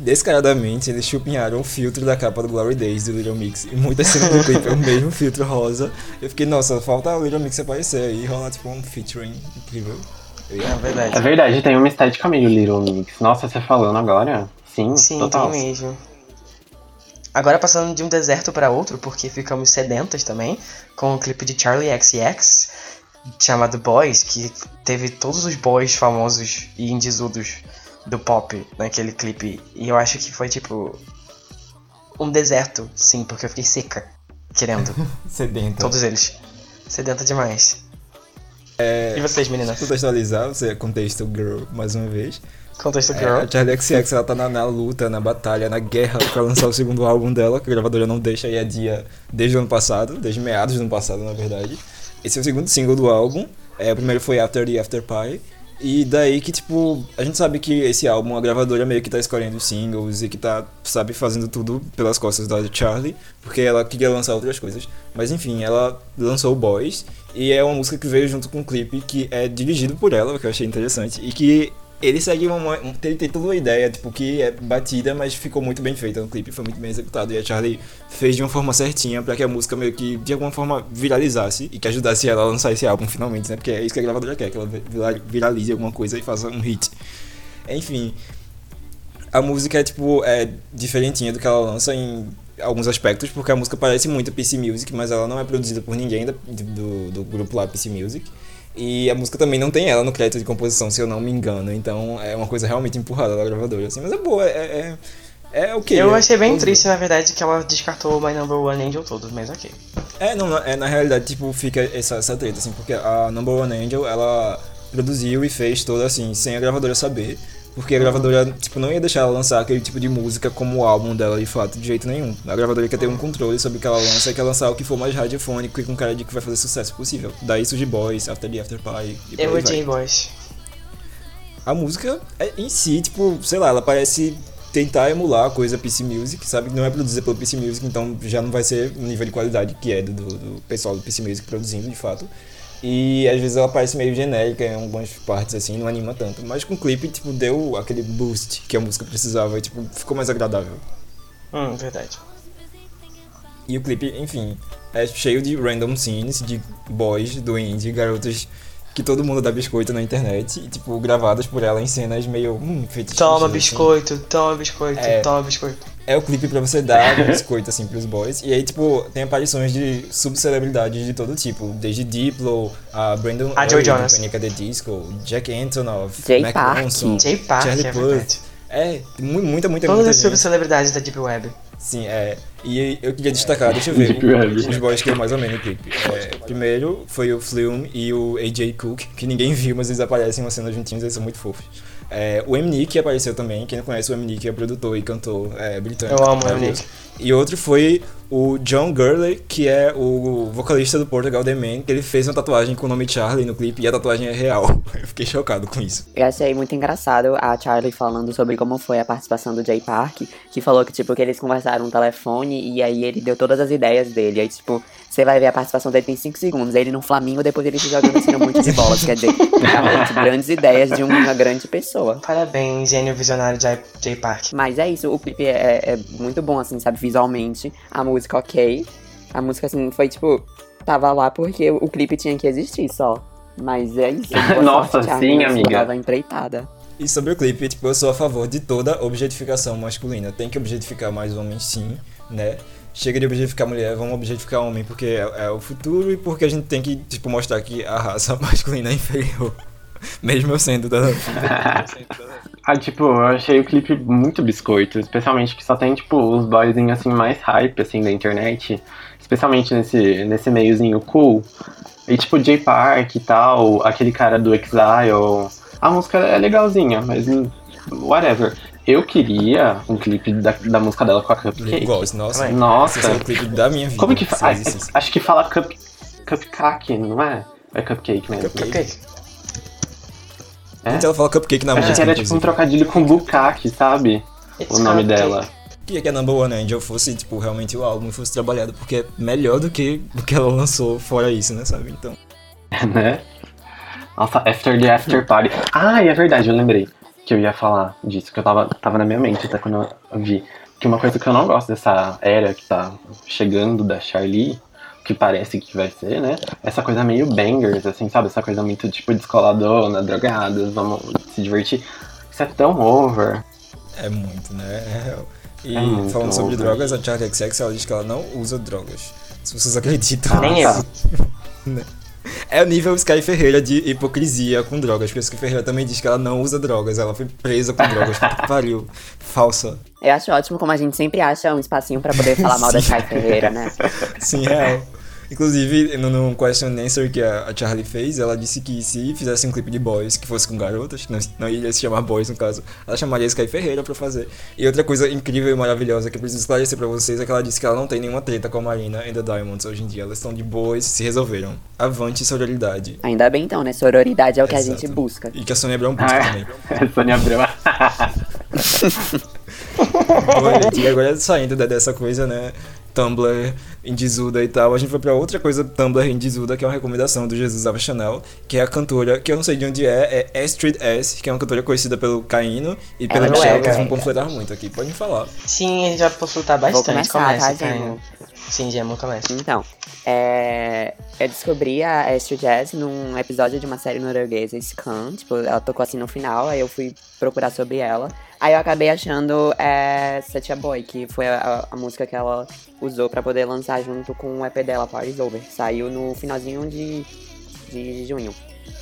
[SPEAKER 5] descaradamente, eles chupinharam o filtro da capa do Glory Days do Little Mix. E muitas cenas do clipe é o mesmo filtro rosa. Eu fiquei, nossa, falta o Little Mix aparecer aí e rolar tipo um featuring incrível.
[SPEAKER 4] É verdade.
[SPEAKER 6] É verdade, tem uma estética meio Little Mix. Nossa, você falando agora? Sim,
[SPEAKER 4] Sim,
[SPEAKER 6] total.
[SPEAKER 4] tem mesmo. Agora passando de um deserto para outro, porque ficamos sedentas também, com o clipe de Charlie XCX, chamado Boys, que teve todos os boys famosos e indisudos do pop naquele clipe. E eu acho que foi tipo. Um deserto, sim, porque eu fiquei seca, querendo.
[SPEAKER 5] Sedenta.
[SPEAKER 4] todos eles. Sedenta demais. E vocês, meninas?
[SPEAKER 5] Contextualizar, você é contexto girl mais uma vez.
[SPEAKER 4] Contexto
[SPEAKER 5] É,
[SPEAKER 4] Girl.
[SPEAKER 5] a Charlie XX ela tá na, na luta, na batalha, na guerra pra lançar o segundo álbum dela, que a gravadora não deixa e adia desde o ano passado, desde meados do ano passado, na verdade. Esse é o segundo single do álbum. É, o primeiro foi After the After Pie. E daí que, tipo, a gente sabe que esse álbum, a gravadora meio que tá escolhendo singles e que tá, sabe, fazendo tudo pelas costas da Charlie, porque ela queria lançar outras coisas. Mas enfim, ela lançou o Boys, e é uma música que veio junto com um clipe que é dirigido por ela, o que eu achei interessante, e que ele segue uma, ele tem toda uma ideia, tipo, que é batida, mas ficou muito bem feita no clipe, foi muito bem executado. E a Charlie fez de uma forma certinha pra que a música meio que, de alguma forma, viralizasse e que ajudasse ela a lançar esse álbum finalmente, né? Porque é isso que a gravadora quer, que ela vira- viralize alguma coisa e faça um hit. Enfim, a música é, tipo, é diferentinha do que ela lança em alguns aspectos, porque a música parece muito PC Music, mas ela não é produzida por ninguém da- do, do grupo lá PC Music. E a música também não tem ela no crédito de composição, se eu não me engano. Então é uma coisa realmente empurrada da gravadora, assim. Mas é boa, é... É, é o que?
[SPEAKER 4] Eu achei bem triste, na verdade, que ela descartou o My Number One Angel todo, mas ok.
[SPEAKER 5] É, não, na- é, na realidade, tipo, fica essa, essa treta, assim, porque a Number One Angel, ela produziu e fez toda, assim, sem a gravadora saber, porque a gravadora, tipo, não ia deixar ela lançar aquele tipo de música como o álbum dela, de fato, de jeito nenhum. A gravadora quer ter um controle sobre o que ela lança e quer lançar o que for mais radiofônico e com cara de que vai fazer sucesso possível. Daí surge Boys, After the After Pie e
[SPEAKER 4] odiei Boys.
[SPEAKER 5] A música é- em si, tipo, sei lá, ela parece tentar emular a coisa PC Music, sabe? Não é produzida pelo PC Music, então já não vai ser o nível de qualidade que é do, do- do pessoal do PC Music produzindo, de fato. E às vezes ela parece meio genérica em algumas partes, assim, não anima tanto. Mas com o clipe, tipo, deu aquele boost que a música precisava e, tipo, ficou mais agradável.
[SPEAKER 4] Hum, verdade.
[SPEAKER 5] E o clipe, enfim, é cheio de random scenes de boys do indie, garotas que todo mundo dá biscoito na internet, e, tipo, gravadas por ela em cenas meio hum, fetichistas.
[SPEAKER 4] Toma
[SPEAKER 5] assim.
[SPEAKER 4] biscoito, toma biscoito,
[SPEAKER 5] É.
[SPEAKER 4] toma biscoito.
[SPEAKER 5] É o clipe pra você dar biscoito, assim, pros boys. E aí, tipo, tem aparições de subcelebridades de todo tipo. Desde Diplo, a Brandon
[SPEAKER 4] A Joe Jonas.
[SPEAKER 5] Panic! the Disco, Jack Antonoff,
[SPEAKER 3] Jay
[SPEAKER 5] Mac
[SPEAKER 3] Park.
[SPEAKER 5] Ronson,
[SPEAKER 4] Jay Park,
[SPEAKER 5] Charlie
[SPEAKER 4] é
[SPEAKER 5] Puth. É, mu- muita, muita,
[SPEAKER 4] Todas
[SPEAKER 5] muita
[SPEAKER 4] as subcelebridades da Deep Web.
[SPEAKER 5] Sim, é. E eu queria destacar, deixa eu ver, os boys que eu mais amei no clipe. É, primeiro foi o Flume e o AJ Cook, que ninguém viu, mas eles aparecem em uma cena juntinhos, eles são muito fofos. É, o M. Nick apareceu também, quem não conhece o M. Nick é produtor e cantor é, britânico.
[SPEAKER 4] Eu amo o M.
[SPEAKER 5] maravilhoso. E outro foi o John Gurley, que é o vocalista do Portugal The Man, que ele fez uma tatuagem com o nome Charlie no clipe e a tatuagem é real. Eu fiquei chocado com isso.
[SPEAKER 3] Eu achei muito engraçado a Charlie falando sobre como foi a participação do Jay Park, que falou que, tipo, que eles conversaram no telefone e aí ele deu todas as ideias dele. Aí, tipo, você vai ver a participação dele tem 5 segundos, ele no Flamingo, depois ele se jogando assim no monte de bolas. Quer dizer, realmente, grandes ideias de uma grande pessoa.
[SPEAKER 4] Parabéns, gênio visionário Jay, Jay Park.
[SPEAKER 3] Mas é isso, o clipe é, é muito bom, assim, sabe, visualmente. A música, ok. A música, assim, foi tipo. Tava lá porque o clipe tinha que existir só. Mas é isso.
[SPEAKER 6] Nossa,
[SPEAKER 3] sorte,
[SPEAKER 6] sim, amiga.
[SPEAKER 3] nova empreitada.
[SPEAKER 5] E sobre o clipe, tipo, eu sou a favor de toda objetificação masculina. Tem que objetificar mais homens, sim, né? Chega de objetificar mulher, vamos objetificar homem porque é, é o futuro e porque a gente tem que, tipo, mostrar que a raça masculina é inferior. Mesmo eu sendo da.
[SPEAKER 6] Ah, tipo, eu achei o clipe muito biscoito, especialmente que só tem, tipo, os boyzinhos, assim, mais hype, assim, da internet. especialmente nesse, nesse meiozinho cool. E tipo, J Park e tal, aquele cara do Exile. A música é legalzinha, mas hum, whatever. Eu queria um clipe da, da música dela com a Cupcake.
[SPEAKER 5] gosto, nossa.
[SPEAKER 6] Nossa,
[SPEAKER 5] Esse é o clipe da minha vida.
[SPEAKER 6] como que faz?
[SPEAKER 5] existisse.
[SPEAKER 6] Acho que fala cup, cupcake, não é? É cupcake mesmo.
[SPEAKER 4] Ok.
[SPEAKER 6] É?
[SPEAKER 5] Gente, ela fala cupcake na
[SPEAKER 6] Achei
[SPEAKER 5] música,
[SPEAKER 6] que era tipo um trocadilho com Bukake, sabe?
[SPEAKER 4] It's
[SPEAKER 6] o nome
[SPEAKER 4] cupcake.
[SPEAKER 6] dela.
[SPEAKER 5] Queria que a Number One Angel fosse, tipo, realmente o álbum e fosse trabalhado, porque é melhor do que o que ela lançou fora isso, né, sabe? Então,
[SPEAKER 6] né? Nossa, After the After Party. Ah, é verdade, eu lembrei que eu ia falar disso, que eu tava, tava na minha mente até quando eu vi. Que uma coisa que eu não gosto dessa era que tá chegando da Charlie, que parece que vai ser, né? Essa coisa meio bangers, assim, sabe? Essa coisa muito tipo descoladona, drogadas, vamos se divertir. Isso é tão over.
[SPEAKER 5] é muito, né? É real. E
[SPEAKER 6] É muito
[SPEAKER 5] falando sobre
[SPEAKER 6] over.
[SPEAKER 5] drogas, a Charlie XX, ela diz que ela não usa drogas. Se vocês acreditam.
[SPEAKER 4] Nem eu.
[SPEAKER 5] É o nível Sky Ferreira de hipocrisia com drogas, porque a Sky Ferreira também diz que ela não usa drogas, ela foi presa com drogas. Puta que pariu. Falsa.
[SPEAKER 3] Eu acho ótimo como a gente sempre acha um espacinho pra poder falar mal da Chay Ferreira, né?
[SPEAKER 5] Sim, real. Inclusive, no, no question and answer que a, a Charlie fez, ela disse que se fizesse um clipe de boys que fosse com garotas, que não, não iria se chamar boys no caso, ela chamaria Sky Ferreira pra fazer. E outra coisa incrível e maravilhosa que eu preciso esclarecer pra vocês é que ela disse que ela não tem nenhuma treta com a Marina e The Diamonds hoje em dia. Elas estão de boas, se resolveram. Avante sororidade.
[SPEAKER 3] Ainda bem então, né? Sororidade é o que a gente busca.
[SPEAKER 5] E que a Sônia Abrão busca
[SPEAKER 6] Ah,
[SPEAKER 5] também.
[SPEAKER 6] é. Sônia Abrão.
[SPEAKER 5] Bom, gente, e agora saindo dessa coisa, né? Tumblr, Indizuda e tal, a gente foi pra outra coisa Tumblr Indizuda, que é uma recomendação do Jesus Ava Chanel, que é a cantora, que eu não sei de onde é, é Astrid S, que é uma cantora conhecida pelo Caíno e pela
[SPEAKER 3] Ela é
[SPEAKER 5] Michelle, que
[SPEAKER 3] noruega.
[SPEAKER 5] eles vão panfletar muito aqui. Podem falar.
[SPEAKER 4] Sim, a gente vai consultar
[SPEAKER 3] Vou
[SPEAKER 4] bastante.
[SPEAKER 3] começar,
[SPEAKER 4] Começa,
[SPEAKER 3] tá. Gemo?
[SPEAKER 4] Sim, Gemo, começa.
[SPEAKER 3] Então, é, eu descobri a Astrid Jazz num episódio de uma série norueguesa, Scan. Tipo, ela tocou assim no final, aí eu fui procurar sobre ela. Aí eu acabei achando é, Such a Boy, que foi a, a música que ela usou pra poder lançar junto com o EP dela, Party's Over. Saiu no finalzinho de, de junho.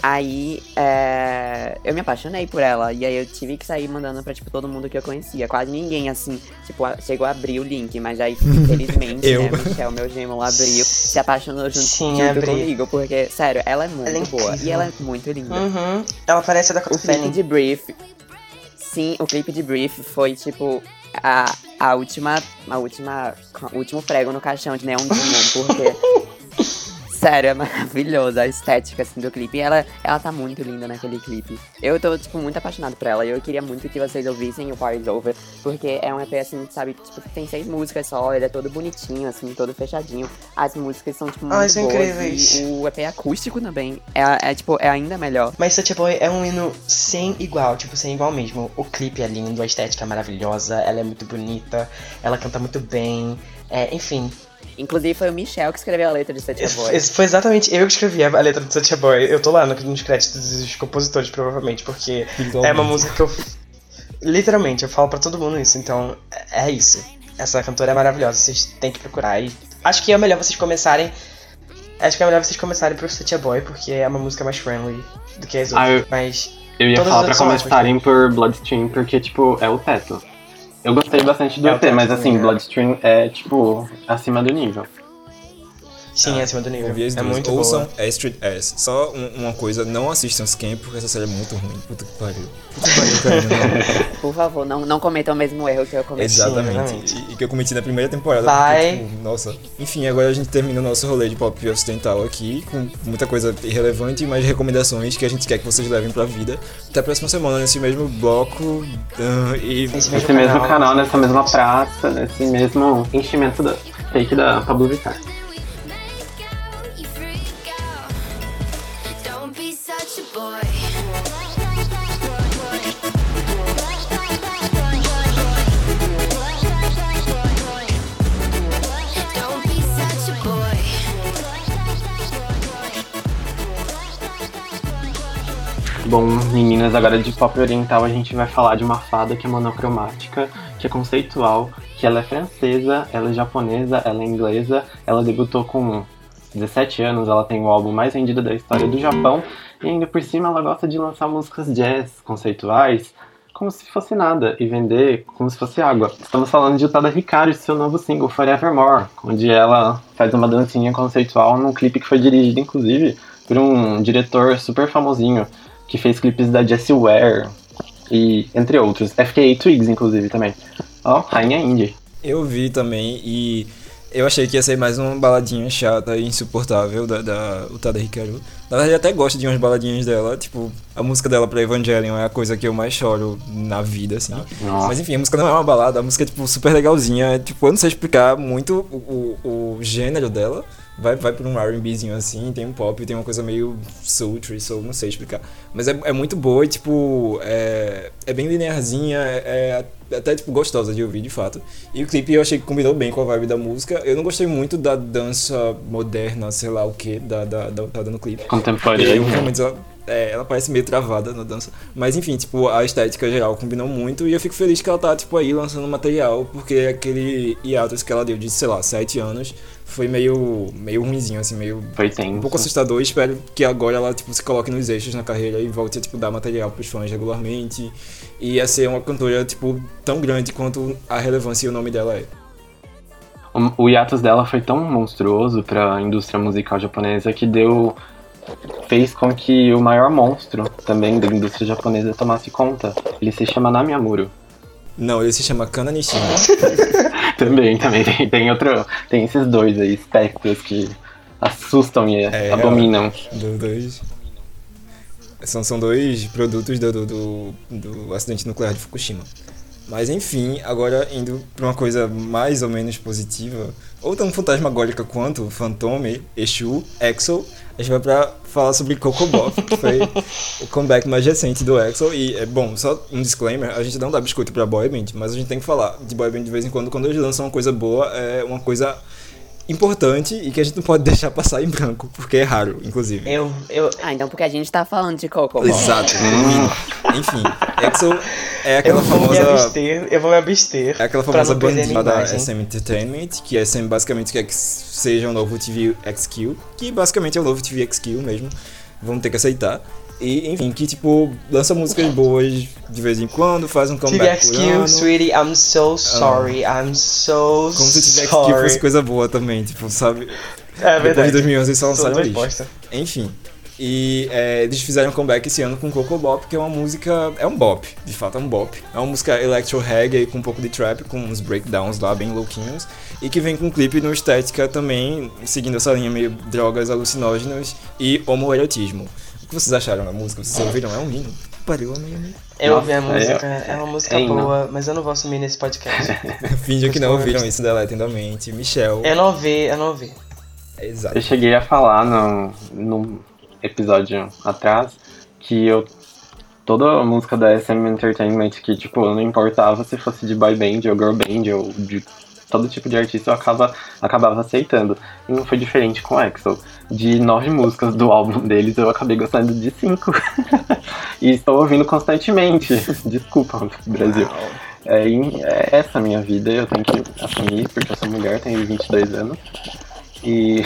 [SPEAKER 3] Aí é, eu me apaixonei por ela. E aí eu tive que sair mandando pra tipo, todo mundo que eu conhecia. Quase ninguém, assim, tipo, a- chegou a abrir o link, mas aí, felizmente,
[SPEAKER 5] Eu.
[SPEAKER 3] né, Michel, meu gêmeo, abriu, se apaixonou junto,
[SPEAKER 4] Sim,
[SPEAKER 3] junto comigo. Porque, sério, ela é muito
[SPEAKER 4] Ela é
[SPEAKER 3] boa. E ela é muito linda.
[SPEAKER 4] Uhum. Ela parece a da
[SPEAKER 3] O clipe de Brief. Sim, o clipe de Brief foi tipo a, a última. A última. O último prego no caixão de Neon Demon, porque. Sério, é maravilhosa a estética assim, do clipe. Ela, ela tá muito linda naquele clipe. Eu tô, tipo, muito apaixonado por ela. E eu queria muito que vocês ouvissem o Party's Over. Porque é um EP, assim, sabe? Tipo, tem seis músicas só. Ele é todo bonitinho, assim, todo fechadinho. As músicas são, tipo, muito
[SPEAKER 4] Ai, são
[SPEAKER 3] boas.
[SPEAKER 4] incríveis.
[SPEAKER 3] E o EP acústico também. É, é, tipo, é ainda melhor.
[SPEAKER 4] Mas Such a Boy é um hino sem igual, tipo, sem igual mesmo. O clipe é lindo, a estética é maravilhosa, ela é muito bonita, ela canta muito bem. É, enfim,
[SPEAKER 3] Inclusive, foi o Michel que escreveu a letra de Such a
[SPEAKER 4] esse-
[SPEAKER 3] Boy.
[SPEAKER 4] esse foi exatamente eu que escrevi a a letra do Such a Boy. Eu tô lá no- nos créditos dos compositores, provavelmente, porque é uma música que eu. Literalmente, eu falo pra todo mundo isso, então é é isso. Essa cantora é maravilhosa, vocês têm que procurar. E acho que é melhor vocês começarem. Acho que é melhor vocês começarem por Such a Boy, porque é uma música mais friendly do que as
[SPEAKER 6] Ah,
[SPEAKER 4] outras.
[SPEAKER 6] eu-
[SPEAKER 4] Mas.
[SPEAKER 6] Eu ia falar pra começarem por Bloodstream, porque, tipo, é o teto. Eu gostei bastante do
[SPEAKER 4] É
[SPEAKER 6] EP, mas assim,
[SPEAKER 4] né?
[SPEAKER 6] Bloodstream é, tipo, acima do nível.
[SPEAKER 4] Sim, é acima do nível. É muito
[SPEAKER 5] Ouçam
[SPEAKER 4] boa.
[SPEAKER 5] Astrid S. Só um- uma coisa, não assistam Scam, porque essa série é muito ruim. Puta que pariu. Puta que pariu, cara.
[SPEAKER 3] Por favor, não, não cometam o mesmo erro que eu cometi.
[SPEAKER 5] Exatamente.
[SPEAKER 4] exatamente.
[SPEAKER 5] E, e que eu cometi na primeira temporada.
[SPEAKER 4] Vai.
[SPEAKER 5] porque, tipo, nossa. Enfim, agora a gente termina o nosso rolê de pop ocidental aqui, com muita coisa irrelevante, mas recomendações que a gente quer que vocês levem pra vida. Até a próxima semana, nesse mesmo bloco. ah, e
[SPEAKER 4] Esse
[SPEAKER 6] Nesse mesmo canal, nessa mesma praça, nesse mesmo enchimento da fake da Pablo Vittar. Bom, meninas, agora de pop oriental a gente vai falar de uma fada que é monocromática, que é conceitual, que ela é francesa, ela é japonesa, ela é inglesa, ela debutou com 17 anos, ela tem o álbum mais vendido da história do Japão, e ainda por cima ela gosta de lançar músicas jazz conceituais, como se fosse nada e vender como se fosse água. Estamos falando de Utada Ricardo e seu novo single Forevermore, onde ela faz uma dancinha conceitual num clipe que foi dirigido, inclusive, por um diretor super famosinho que fez clipes da Jessie Ware e entre outros. FKA Twigs, inclusive, também. Ó, Rainha Indie.
[SPEAKER 5] Eu vi também e eu achei que ia ser mais uma baladinha chata e insuportável da, da Utada Hikaru. Na verdade, eu até gosto de umas baladinhas dela, tipo, a música dela pra Evangelion é a coisa que eu mais choro na vida, assim.
[SPEAKER 6] Nossa.
[SPEAKER 5] Mas enfim, a música não é uma balada, a música é, tipo, super legalzinha. É, tipo, eu não sei explicar muito o, o, o gênero dela. Vai, vai por um R&Bzinho assim, tem um pop, tem uma coisa meio sultry, soul, não sei explicar. Mas é, é muito boa e, tipo, é, é bem linearzinha, é, é até, tipo, gostosa de ouvir, de fato. E o clipe eu achei que combinou bem com a vibe da música. Eu não gostei muito da dança moderna, sei lá o que, da, da, da Utada no clipe.
[SPEAKER 6] Contemporânea.
[SPEAKER 5] É, ela parece meio travada na dança. Mas enfim, tipo, a estética geral combinou muito e eu fico feliz que ela tá, tipo, aí lançando material, porque aquele hiatus que ela deu de, sei lá, 7 anos foi meio, meio ruimzinho, assim, meio
[SPEAKER 6] Foi
[SPEAKER 5] um
[SPEAKER 6] tenso.
[SPEAKER 5] pouco assustador. Espero que agora ela, tipo, se coloque nos eixos na carreira e volte a, tipo, dar material pros fãs regularmente. E a ser uma cantora, tipo, tão grande quanto a relevância e o nome dela é.
[SPEAKER 6] O, hiatus dela foi tão monstruoso pra indústria musical japonesa que deu. Fez com que o maior monstro também da indústria japonesa tomasse conta. Ele se chama Namiamuro.
[SPEAKER 5] Não, ele se chama Kana Nishina.
[SPEAKER 6] Também, também tem, tem outro. Tem esses dois aí, espectros que assustam e
[SPEAKER 5] É,
[SPEAKER 6] abominam.
[SPEAKER 5] Do- dois. São, são dois produtos do, do, do, do acidente nuclear de Fukushima. Mas enfim, agora indo pra uma coisa mais ou menos positiva, ou tão fantasmagórica quanto Fantome, Exu, Exo, a gente vai pra falar sobre Cocobop, que foi o comeback mais recente do Exo. E, é bom, só um disclaimer, a gente não dá biscoito pra boyband, mas a gente tem que falar de boyband de vez em quando, quando eles lançam uma coisa boa, é uma coisa importante e que a gente não pode deixar passar em branco, porque é raro, inclusive.
[SPEAKER 4] Eu, eu,
[SPEAKER 3] Ah, então porque a gente tá falando de Coco. Ball.
[SPEAKER 5] Exato, ruim. Enfim, Exo é aquela
[SPEAKER 4] eu
[SPEAKER 5] famosa.
[SPEAKER 4] abster, eu vou me abster.
[SPEAKER 5] É aquela famosa bandida da. SM Entertainment, que a SM basicamente quer que seja o novo TV XQ, que basicamente é o novo TV XQ mesmo. Vamos ter que aceitar. E, enfim, que tipo, lança músicas boas de vez em quando, faz um comeback por
[SPEAKER 4] TVXQ,
[SPEAKER 5] ano.
[SPEAKER 4] sweetie, I'm so sorry, I'm so
[SPEAKER 5] Como se TVXQ
[SPEAKER 4] sorry.
[SPEAKER 5] fosse coisa boa também, tipo, sabe?
[SPEAKER 4] É
[SPEAKER 5] Depois
[SPEAKER 4] verdade.
[SPEAKER 5] de 2011 eles só lançaram lixo.
[SPEAKER 4] bosta.
[SPEAKER 5] Enfim. E é, eles fizeram um comeback esse ano com Coco Bop, que é uma música. É um bop, de fato é um bop. É uma música electro reggae com um pouco de trap, com uns breakdowns lá bem louquinhos. E que vem com um clipe no estética também, seguindo essa linha meio drogas alucinógenas e homoerotismo. O que vocês acharam da música? Vocês ouviram? É um hino. Pariu, amigo.
[SPEAKER 4] Eu ouvi a música,
[SPEAKER 6] é-
[SPEAKER 4] é, uma música
[SPEAKER 6] é
[SPEAKER 4] boa, mas eu não vou assumir nesse podcast.
[SPEAKER 5] Finge que não ouviram isso, deletem da mente. Michel.
[SPEAKER 4] eu não ouvi, eu não ouvi.
[SPEAKER 5] Exato.
[SPEAKER 6] Eu cheguei a falar no, num episódio atrás que eu. Toda a música da SM Entertainment que, tipo, não importava se fosse de boy band ou girl band ou de todo tipo de artista, eu acaba, acabava aceitando. E não foi diferente com EXO. De nove músicas do álbum deles, eu acabei gostando de cinco. e estou ouvindo constantemente. Desculpa, Brasil. É, é essa a minha vida, eu tenho que assumir, porque eu sou mulher, tenho 22 anos. E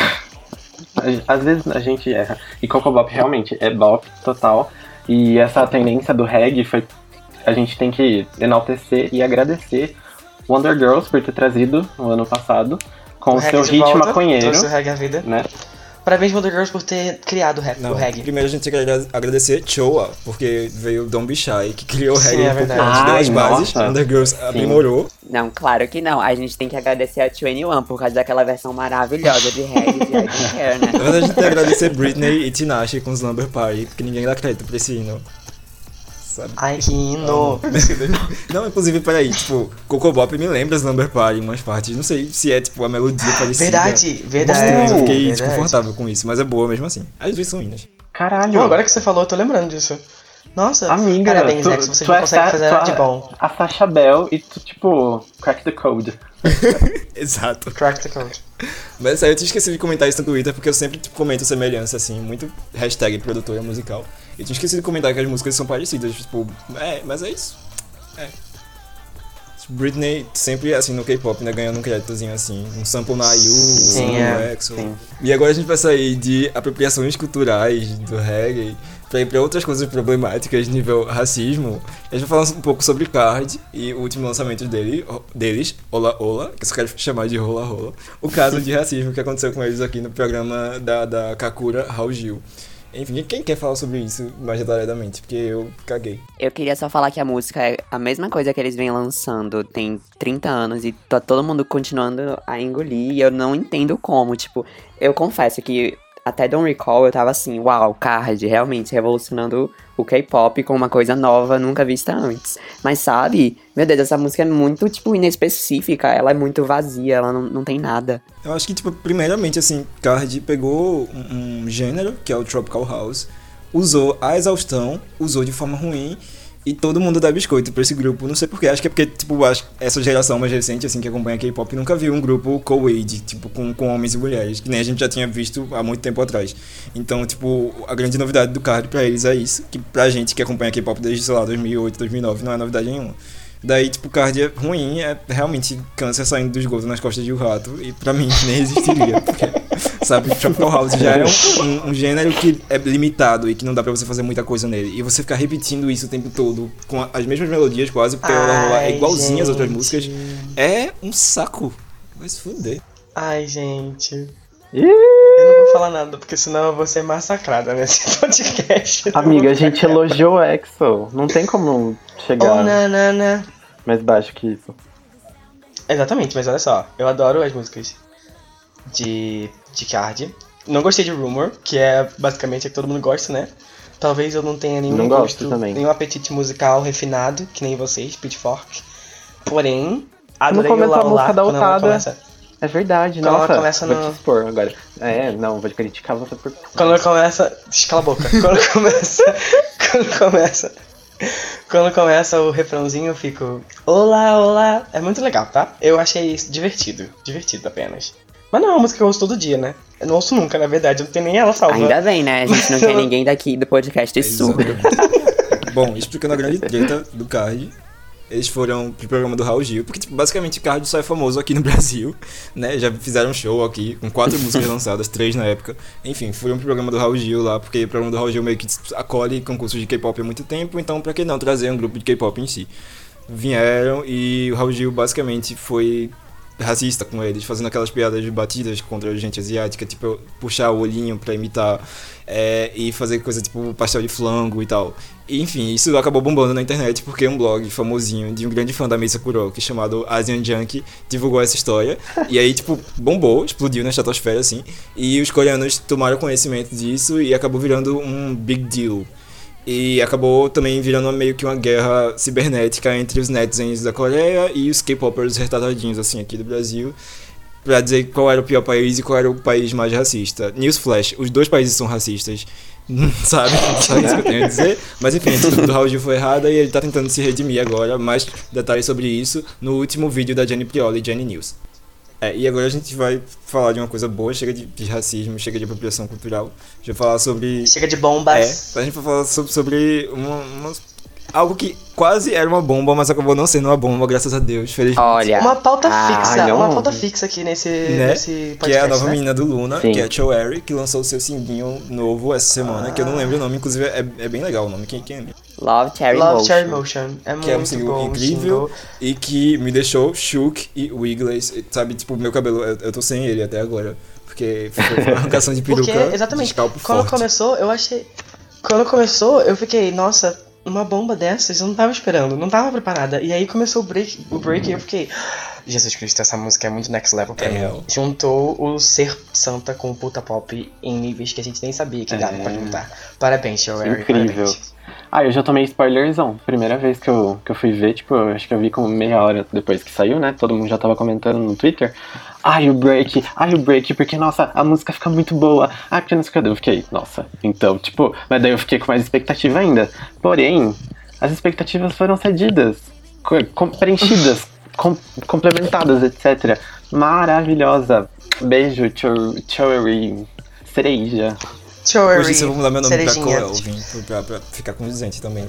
[SPEAKER 6] às vezes a gente erra. E Coco Bop realmente é bop total. E essa tendência do reggae foi. A gente tem que enaltecer e agradecer Wonder Girls por ter trazido no ano passado com o, seu hit
[SPEAKER 4] volta,
[SPEAKER 6] maconheiro,
[SPEAKER 4] Trouxe o reggae à vida.
[SPEAKER 6] né?
[SPEAKER 4] Parabéns, Wonder Girls, por ter criado o, rap,
[SPEAKER 5] Não,
[SPEAKER 4] o reggae.
[SPEAKER 5] primeiro a gente tem que agra- agradecer Choa, porque veio Be Shy, que criou o
[SPEAKER 4] Sim,
[SPEAKER 5] reggae
[SPEAKER 4] é
[SPEAKER 5] um pouco
[SPEAKER 4] verdade.
[SPEAKER 5] antes, deu as
[SPEAKER 6] Ai,
[SPEAKER 5] bases. Wonder Girls aprimorou.
[SPEAKER 3] Não, claro que não. A gente tem que agradecer a 21 por causa daquela versão maravilhosa de reggae de né?
[SPEAKER 5] Na verdade, a gente tem que agradecer Britney e Tinashe com os Slumber Party, porque ninguém dá crédito pra esse hino. Sabe?
[SPEAKER 4] Ai, que hino.
[SPEAKER 5] Não, inclusive, peraí, tipo, Coco Bop me lembra Slumber Party em umas partes. Não sei se é, tipo, a melodia parecida.
[SPEAKER 4] verdade,
[SPEAKER 5] Estranho,
[SPEAKER 4] verdade.
[SPEAKER 5] eu fiquei
[SPEAKER 4] verdade.
[SPEAKER 5] desconfortável com isso, mas é boa mesmo assim. As duas são hinos.
[SPEAKER 6] Caralho!
[SPEAKER 4] Pô, agora que você falou, eu tô lembrando disso. Nossa,
[SPEAKER 6] Amiga,
[SPEAKER 4] parabéns,
[SPEAKER 6] tu,
[SPEAKER 4] Ex, você
[SPEAKER 6] tu
[SPEAKER 4] não
[SPEAKER 6] é
[SPEAKER 4] consegue fazer nada de
[SPEAKER 6] é
[SPEAKER 4] bom.
[SPEAKER 6] A Sasha Bell e tu, tipo, crack the code.
[SPEAKER 5] Exato.
[SPEAKER 4] Crack the code.
[SPEAKER 5] Mas aí eu tinha esquecido de comentar isso no Twitter, porque eu sempre tipo, comento semelhança, assim, muito hashtag produtora musical. Eu tinha esquecido de comentar que as músicas são parecidas, tipo, é, mas é isso. É. Britney sempre, assim, no K-pop, né, ganhando um créditozinho, assim, um sample na IU, um sample
[SPEAKER 4] é.
[SPEAKER 5] no EXO.
[SPEAKER 6] Sim.
[SPEAKER 5] E agora a gente vai sair de apropriações culturais do reggae pra ir pra outras coisas problemáticas nível racismo. A gente vai falar um pouco sobre Card e o último lançamento dele, deles, Ola Ola, que eu só quero chamar de Rola Rola. O caso de racismo que aconteceu com eles aqui no programa da, da Kakura Raul Gil. Enfim, quem quer falar sobre isso mais detalhadamente? Porque eu caguei.
[SPEAKER 3] Eu queria só falar que a música é a mesma coisa que eles vêm lançando tem 30 anos e tá todo mundo continuando a engolir e eu não entendo como. Tipo, eu confesso que até Don't Recall eu tava assim, uau, Card, realmente revolucionando o K-pop com uma coisa nova, nunca vista antes. Mas sabe, meu Deus, essa música é muito, tipo, inespecífica, ela é muito vazia, ela não, não tem nada.
[SPEAKER 5] Eu acho que, tipo, primeiramente, assim, Card pegou um, um gênero, que é o Tropical House, usou a exaustão, usou de forma ruim, e todo mundo dá biscoito pra esse grupo. Não sei porquê, acho que é porque, tipo, acho essa geração mais recente, assim, que acompanha K-pop, nunca viu um grupo co-ed, tipo, com, com homens e mulheres, que nem a gente já tinha visto há muito tempo atrás. Então, tipo, a grande novidade do Card pra eles é isso, que pra gente que acompanha K-pop desde, sei lá, 2008, 2009, não é novidade nenhuma. Daí, tipo, Card é ruim, é realmente câncer saindo dos gols nas costas de um rato, e pra mim nem existiria, porque, sabe, Tropical House já é um, um, um gênero que é limitado e que não dá pra você fazer muita coisa nele. E você ficar repetindo isso o tempo todo, com as mesmas melodias quase, porque ela é igualzinha às outras
[SPEAKER 4] gente.
[SPEAKER 5] músicas, é um saco. Vai se fuder.
[SPEAKER 4] Ai, gente.
[SPEAKER 6] Ih,
[SPEAKER 4] Eu não vou falar nada, porque senão eu vou ser massacrada nesse podcast.
[SPEAKER 6] Amiga, a gente elogiou o EXO. Não tem como chegar
[SPEAKER 4] Oh, na, na, na.
[SPEAKER 6] mais baixo que isso.
[SPEAKER 4] Exatamente, mas olha só, eu adoro as músicas de, de Card. Não gostei de Rumor, que é basicamente a que todo mundo gosta, né? Talvez eu não tenha nenhum
[SPEAKER 6] Não gosto
[SPEAKER 4] gosto, nenhum apetite musical refinado, que nem vocês, Pitchfork. Porém, adorei
[SPEAKER 6] começou
[SPEAKER 4] o
[SPEAKER 6] a
[SPEAKER 4] Laulá
[SPEAKER 6] música da Otada. É verdade,
[SPEAKER 4] Quando ela
[SPEAKER 6] nossa.
[SPEAKER 4] começa
[SPEAKER 6] vou
[SPEAKER 4] no-
[SPEAKER 6] te expor agora. É, não, vou criticar você por.
[SPEAKER 4] Quando começa. Cala a boca. Quando começa. quando começa. Quando começa o refrãozinho, eu fico. Olá, olá. É muito legal, tá? Eu achei isso divertido. Divertido apenas. Mas não é uma música que eu ouço todo dia, né? Eu não ouço nunca, na verdade. Eu não tenho nem ela salva.
[SPEAKER 3] Ainda bem, né? A gente não quer ninguém daqui do podcast surdo.
[SPEAKER 5] Exatamente. Bom, explicando a grande treta do Card, eles foram pro programa do Raul Gil, porque tipo, basicamente o Card só é famoso aqui no Brasil, né? Já fizeram um show aqui com quatro músicas lançadas, três na época. Enfim, foram pro programa do Raul Gil lá, porque o programa do Raul Gil meio que acolhe concursos de K-pop há muito tempo, então pra que não trazer um grupo de K-pop em si? Vieram e o Raul Gil basicamente foi racista com eles, fazendo aquelas piadas batidas contra a gente asiática, tipo, puxar o olhinho pra imitar é, e fazer coisa tipo pastel de flango e tal. Enfim, isso acabou bombando na internet porque um blog famosinho de um grande fã da Mesa Kuroki chamado Asian Junk divulgou essa história. e aí, tipo, bombou, explodiu na estratosfera, assim. E os coreanos tomaram conhecimento disso e acabou virando um big deal. E acabou também virando meio que uma guerra cibernética entre os netizens da Coreia e os K-popers retardadinhos, assim, aqui do Brasil. Pra dizer qual era o pior país e qual era o país mais racista. Newsflash, os dois países são racistas. Sabe? Só isso que eu tenho a dizer. Mas enfim, a atitude do Raul Gil foi errada e ele tá tentando se redimir agora. Mais detalhes sobre isso no último vídeo da Jenny Prioli, Jenny News. É, e agora a gente vai falar de uma coisa boa, chega de, de racismo, chega de apropriação cultural. A gente vai falar sobre
[SPEAKER 4] Chega de
[SPEAKER 5] é,
[SPEAKER 4] bombas.
[SPEAKER 5] a gente vai falar sobre, sobre uma, uma- algo que quase era uma bomba, mas acabou não sendo uma bomba, graças a Deus, felizmente.
[SPEAKER 3] Olha.
[SPEAKER 4] Uma pauta
[SPEAKER 3] ah,
[SPEAKER 4] fixa,
[SPEAKER 6] não.
[SPEAKER 4] uma pauta fixa aqui nesse,
[SPEAKER 5] Né?
[SPEAKER 4] nesse
[SPEAKER 5] Que é
[SPEAKER 4] podcast,
[SPEAKER 5] a nova
[SPEAKER 4] né?
[SPEAKER 5] menina do Luna,
[SPEAKER 6] Sim.
[SPEAKER 5] que é a Choeri, que lançou o seu singlinho novo essa semana, que eu não lembro o nome, inclusive é, é bem legal o nome, quem, quem lembra?
[SPEAKER 3] Love Cherry
[SPEAKER 4] Love
[SPEAKER 3] Motion.
[SPEAKER 4] Cherry Motion. É
[SPEAKER 5] Que é um
[SPEAKER 4] muito
[SPEAKER 5] single
[SPEAKER 4] bom.
[SPEAKER 5] incrível
[SPEAKER 4] single.
[SPEAKER 5] e que me deixou shook e wiggles, sabe, tipo, meu cabelo, eu, eu tô sem ele até agora, porque foi uma arrancação de peruca
[SPEAKER 4] Porque, exatamente, quando
[SPEAKER 5] forte.
[SPEAKER 4] começou, eu achei. Quando começou, eu fiquei, nossa, uma bomba dessas, eu não tava esperando, não tava preparada. E aí começou o break, o break e eu fiquei. Jesus Cristo, essa música é muito next level pra
[SPEAKER 5] É
[SPEAKER 4] mim. Juntou o ser santa com o puta pop em níveis que a gente nem sabia que dava
[SPEAKER 6] É.
[SPEAKER 4] pra juntar. Parabéns, Show Harry.
[SPEAKER 6] Incrível.
[SPEAKER 4] Parabéns.
[SPEAKER 6] Ah, eu já tomei spoilerzão. Primeira vez que eu, que eu fui ver, tipo, eu acho que eu vi como meia hora depois que saiu, né? Todo mundo já tava comentando no Twitter. Ai, o break, ai, o break, porque, nossa, a música fica muito boa. Ai, porque não sei o que. Eu fiquei, nossa. Então, tipo, mas daí eu fiquei com mais expectativa ainda. Porém, as expectativas foram cedidas, com- preenchidas, com- complementadas, etc. Maravilhosa. Beijo, Cho- Choeri. Cereja.
[SPEAKER 4] Cherry,
[SPEAKER 5] Hoje eu vou mudar meu nome pra
[SPEAKER 4] cerejinha.
[SPEAKER 5] Coelvin, pra, pra ficar condizente também.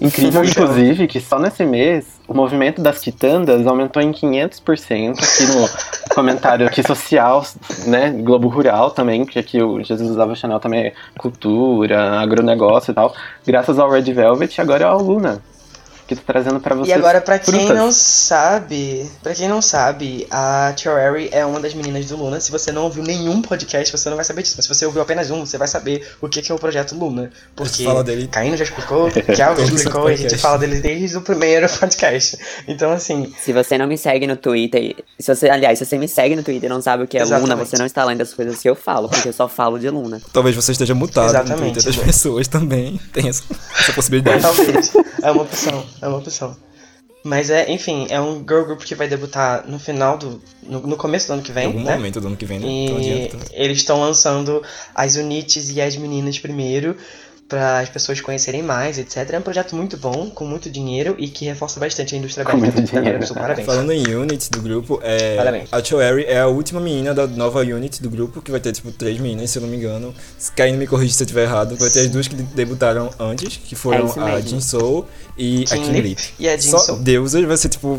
[SPEAKER 6] Incrível,
[SPEAKER 4] Fofão.
[SPEAKER 6] inclusive, que só nesse mês o movimento das quitandas aumentou em 500% aqui no comentário aqui social, né? Globo Rural também, porque aqui o Jesus usava Chanel também é cultura, agronegócio e tal. Graças ao Red Velvet e agora é ao Luna, que tá trazendo pra vocês
[SPEAKER 4] E agora, pra quem não sabe, pra quem não sabe, a Cherry é uma das meninas do Luna. Se você não ouviu nenhum podcast, você não vai saber disso. Mas se você ouviu apenas um, você vai saber o que que é o projeto Luna. Porque
[SPEAKER 5] fala dele.
[SPEAKER 4] Caíno já explicou, já explicou, e a gente fala dele desde o primeiro podcast. Então, assim,
[SPEAKER 3] Se você não me segue no Twitter, se você, aliás, se você me segue no Twitter e não sabe o que é Luna,
[SPEAKER 4] Exatamente.
[SPEAKER 3] você não está lendo as coisas que eu falo, porque eu só falo de Luna.
[SPEAKER 5] Talvez você esteja mutado no
[SPEAKER 4] Exatamente,
[SPEAKER 5] Twitter das pessoas também. Tem essa, essa possibilidade.
[SPEAKER 4] talvez. é uma opção, é uma opção. Mas é, enfim, é um girl group que vai debutar no final do. no, no começo do ano que
[SPEAKER 5] Em
[SPEAKER 4] vem,
[SPEAKER 5] algum
[SPEAKER 4] né?
[SPEAKER 5] momento do ano que vem, né? Então
[SPEAKER 4] E eles estão lançando as unites e as meninas primeiro, para as pessoas conhecerem mais, etc. É um projeto muito bom, com muito dinheiro e que reforça bastante a indústria
[SPEAKER 6] Com muito dinheiro.
[SPEAKER 4] Parabéns, Parabéns.
[SPEAKER 5] Falando em unit do grupo, é,
[SPEAKER 4] Parabéns.
[SPEAKER 5] a Choeri é a última menina da nova unit do grupo, que vai ter tipo três meninas, se eu não me engano. Se Caíno me corrige se eu estiver errado. Vai ter as duas que debutaram antes, que foram
[SPEAKER 3] É
[SPEAKER 5] a. Jin Soul e a
[SPEAKER 4] Kim
[SPEAKER 5] Kim
[SPEAKER 4] Lip
[SPEAKER 5] Lip.
[SPEAKER 4] e a Jin
[SPEAKER 5] Só
[SPEAKER 4] Soul.
[SPEAKER 5] deusas vai ser tipo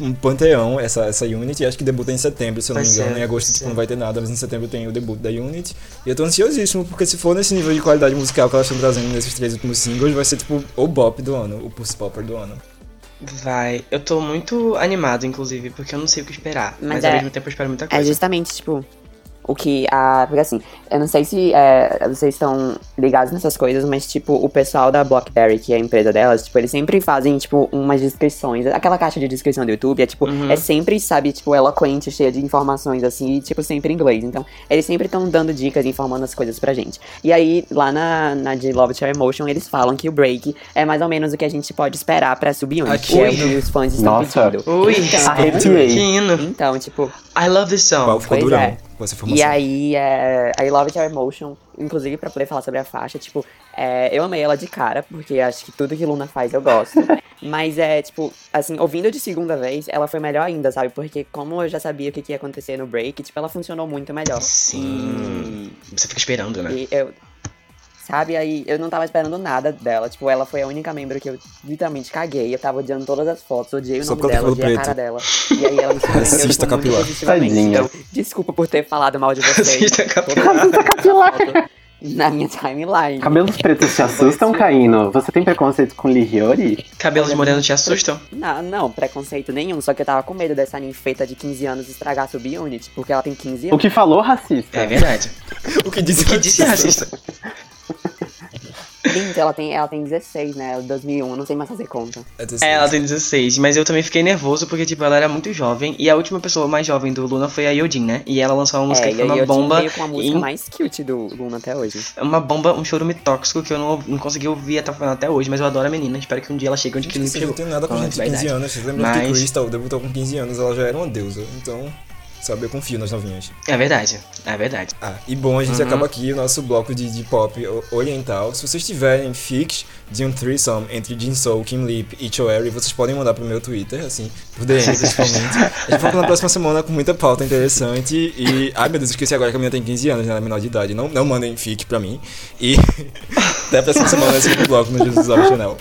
[SPEAKER 5] um panteão essa, essa unit, e acho que debuta em setembro, se eu não
[SPEAKER 4] Vai
[SPEAKER 5] me engano.
[SPEAKER 4] ser,
[SPEAKER 5] em agosto tipo, não vai ter nada, mas em setembro tem o debut da unit. E eu tô ansiosíssimo, porque se for nesse nível de qualidade musical que elas estão trazendo nesses três últimos singles, vai ser tipo o bop do ano, o Pulse Popper do ano.
[SPEAKER 4] Vai. Eu tô muito animado, inclusive, porque eu não sei o que esperar. Mas,
[SPEAKER 3] Mas
[SPEAKER 4] ao
[SPEAKER 3] é-
[SPEAKER 4] mesmo tempo eu espero muita
[SPEAKER 3] É
[SPEAKER 4] coisa.
[SPEAKER 3] justamente, tipo, o que a. Porque assim, eu não sei se é, vocês estão ligados nessas coisas, mas, tipo, o pessoal da Blockberry, que é a empresa delas, tipo, eles sempre fazem, tipo, umas descrições. Aquela caixa de descrição do YouTube é, tipo,
[SPEAKER 4] Uhum.
[SPEAKER 3] é sempre, sabe, tipo, eloquente, cheia de informações, assim, e, tipo, sempre em inglês. Então, eles sempre estão dando dicas, informando as coisas pra gente. E aí, lá na, na de Love Share Emotion, eles falam que o break é mais ou menos o que a gente pode esperar pra subunit,
[SPEAKER 5] Aqui,
[SPEAKER 3] que é o
[SPEAKER 5] ui.
[SPEAKER 3] que os fãs estão
[SPEAKER 6] Nossa.
[SPEAKER 3] pedindo.
[SPEAKER 4] Ui,
[SPEAKER 3] Então,
[SPEAKER 6] Arrepiei.
[SPEAKER 3] então, tipo,
[SPEAKER 4] I love this
[SPEAKER 5] Qual
[SPEAKER 4] song.
[SPEAKER 5] ficou
[SPEAKER 3] Pois
[SPEAKER 5] durão
[SPEAKER 3] é.
[SPEAKER 5] Com essa informação.
[SPEAKER 3] E aí, é, I Love It Your Emotion, inclusive pra poder falar sobre a faixa, tipo, é, eu amei ela de cara, porque acho que tudo que Luna faz eu gosto. Mas é, tipo, assim, ouvindo de segunda vez, ela foi melhor ainda, sabe? Porque como eu já sabia o que, que ia acontecer no break, tipo, ela funcionou muito melhor.
[SPEAKER 4] Sim. Você fica esperando, né?
[SPEAKER 3] E eu. Sabe, aí eu não tava esperando nada dela. Tipo, ela foi a única membro que eu literalmente caguei. Eu tava odiando todas as fotos, odiei o
[SPEAKER 5] Só
[SPEAKER 3] nome dela, odiei a
[SPEAKER 5] cabelo
[SPEAKER 3] cara dela. E aí ela me surpreendeu tipo,
[SPEAKER 5] capilar.
[SPEAKER 3] Então, desculpa por ter falado mal de vocês.
[SPEAKER 4] Racista capilar.
[SPEAKER 3] Todas as fotos Na minha timeline.
[SPEAKER 6] Cabelos pretos te assustam, Caíno? Você tem preconceito com Lihiori?
[SPEAKER 4] Cabelos morenos te assustam?
[SPEAKER 3] Não, não, preconceito nenhum. Só que eu tava com medo dessa ninfeta de 15 anos estragar a subunit, porque ela tem 15
[SPEAKER 6] O
[SPEAKER 3] anos.
[SPEAKER 6] que falou racista?
[SPEAKER 4] É verdade.
[SPEAKER 5] O que disse
[SPEAKER 4] O que disse racista?
[SPEAKER 3] Gente, ela tem, ela tem 16, né? 2001, eu não sei mais fazer conta.
[SPEAKER 5] É,
[SPEAKER 4] É, ela tem 16, mas eu também fiquei nervoso porque, tipo, ela era muito jovem. E a última pessoa mais jovem do Luna foi a Yojin, né? E ela lançou uma música
[SPEAKER 3] é,
[SPEAKER 4] que
[SPEAKER 3] e
[SPEAKER 4] foi uma bomba.
[SPEAKER 3] veio com a música
[SPEAKER 4] em-
[SPEAKER 3] mais cute do Luna até hoje.
[SPEAKER 4] Uma bomba, um chorume tóxico que eu não, não consegui ouvir até até hoje, mas eu adoro a menina. Espero que um dia ela chegue onde que
[SPEAKER 5] Você não tem nada com
[SPEAKER 4] Ah,
[SPEAKER 5] gente de 15
[SPEAKER 4] verdade.
[SPEAKER 5] anos. Você lembra que
[SPEAKER 4] Mas-
[SPEAKER 5] Crystal debutou com 15 anos, ela já era uma deusa. Então, sabe, eu confio nas novinhas.
[SPEAKER 4] É verdade, é verdade.
[SPEAKER 5] Ah, e bom, a gente
[SPEAKER 4] Uhum.
[SPEAKER 5] acaba aqui o nosso bloco de, de pop oriental. Se vocês tiverem fics de um threesome entre Jin Soul, Kim Lip e Choeri, vocês podem mandar pro meu Twitter, assim, por DM principalmente. a gente volta na próxima semana com muita pauta interessante e... Ai meu Deus, esqueci agora que a menina tem 15 anos, né, ela é menor de idade. Não, não mandem fic pra mim. E até a próxima semana nesse bloco no Jesus Channel.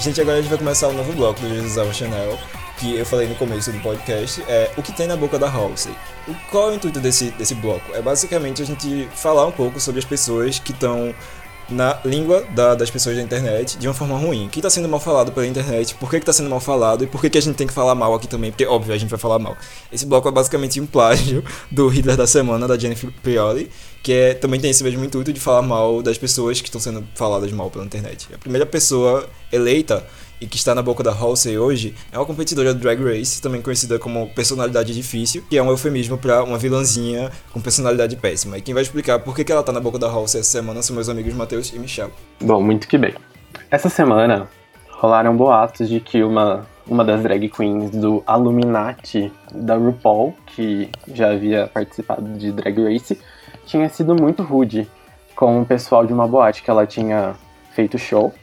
[SPEAKER 5] Gente, agora a gente vai começar o novo bloco do Jesus Love Channel, que eu falei no começo do podcast, é o que tem na boca da Halsey. O- Qual é o intuito desse, desse bloco? É basicamente a gente falar um pouco sobre as pessoas que estão na língua da- das pessoas da internet de uma forma ruim. O que está sendo mal falado pela internet, por que está sendo mal falado e por que, que a gente tem que falar mal aqui também, porque óbvio a gente vai falar mal. Esse bloco é basicamente um plágio do Hitler da Semana, da Jennifer Prioli, que é, também tem esse mesmo intuito de falar mal das pessoas que estão sendo faladas mal pela internet. A primeira pessoa eleita e que está na boca da Halsey hoje é uma competidora do Drag Race, também conhecida como personalidade difícil, que é um eufemismo para uma vilãzinha com personalidade péssima. E quem vai explicar por que, que ela tá na boca da Halsey essa semana são meus amigos Matheus e Michel.
[SPEAKER 6] Bom, muito que bem. Essa semana rolaram boatos de que uma, uma das drag queens do Illuminati da RuPaul, que já havia participado de Drag Race, tinha sido muito rude com o pessoal de uma boate que ela tinha feito show.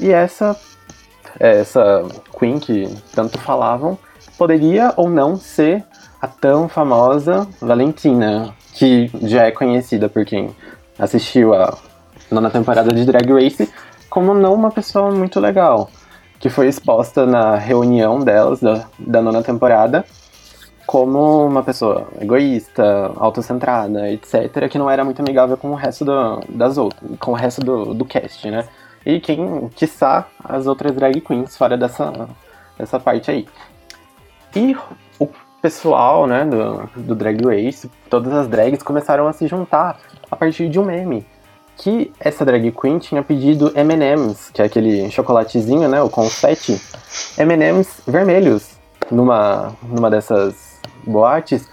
[SPEAKER 6] E essa, essa queen que tanto falavam poderia ou não ser a tão famosa Valentina, que já é conhecida por quem assistiu a nona temporada de Drag Race como não uma pessoa muito legal, que foi exposta na reunião delas da, da nona temporada como uma pessoa egoísta, autocentrada, etc., que não era muito amigável com o resto do, das outras, com o resto do, do cast, né? E quem, quiçá, as outras drag queens fora dessa, dessa parte aí. E o pessoal, né, do, do Drag Race, todas as drags começaram a se juntar a partir de um meme. Que essa drag queen tinha pedido M&M's, que é aquele chocolatezinho, né, o confete, M&M's vermelhos, numa, numa dessas boates,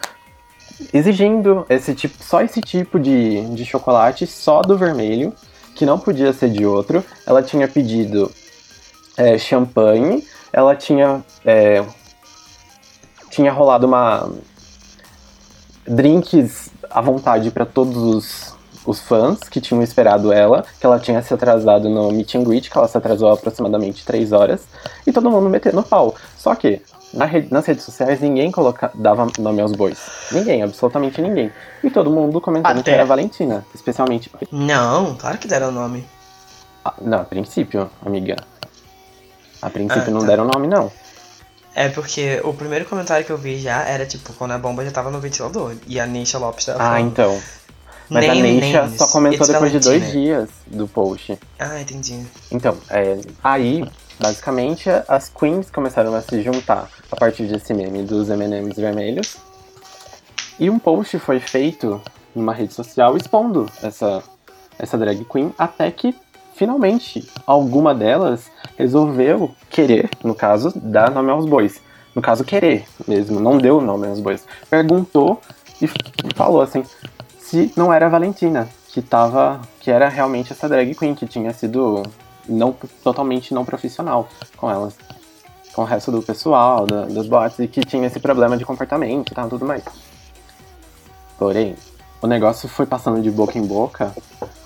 [SPEAKER 6] exigindo esse tipo, só esse tipo de, de chocolate, só do vermelho, que não podia ser de outro. Ela tinha pedido é, champanhe, ela tinha é, tinha rolado uma drinks à vontade para todos os, os fãs que tinham esperado ela, que ela tinha se atrasado no meet and greet, que ela se atrasou aproximadamente 3 horas, e todo mundo metendo pau. Só que na rede- nas redes sociais ninguém coloca, dava nome aos bois. Ninguém, absolutamente ninguém. E todo mundo comentando
[SPEAKER 4] Até.
[SPEAKER 6] que era Valentina, especialmente.
[SPEAKER 4] Não, claro que deram nome.
[SPEAKER 6] Ah, Não, a princípio, amiga. A princípio
[SPEAKER 4] Ah,
[SPEAKER 6] não
[SPEAKER 4] tá.
[SPEAKER 6] deram nome, não.
[SPEAKER 4] É porque o primeiro comentário que eu vi já era tipo quando a bomba já tava no ventilador e a Neisha Lopes tava
[SPEAKER 6] Ah,
[SPEAKER 4] falando.
[SPEAKER 6] então. Mas a Neisha só comentou depois de dois
[SPEAKER 4] Valentina.
[SPEAKER 6] dias do post.
[SPEAKER 4] Ah, entendi.
[SPEAKER 6] Então, é, aí, basicamente, as queens começaram a se juntar a partir desse meme dos M&M's vermelhos. E um post foi feito numa rede social expondo essa, essa drag queen, até que, finalmente, alguma delas resolveu querer, no caso, dar nome aos bois. No caso, querer mesmo, não deu nome aos bois. Perguntou e falou assim, se não era a Valentina, que tava. que era realmente essa drag queen, que tinha sido não totalmente não profissional com elas. Com o resto do pessoal, da, das boates, e que tinha esse problema de comportamento e tal, tudo mais. Porém, o negócio foi passando de boca em boca.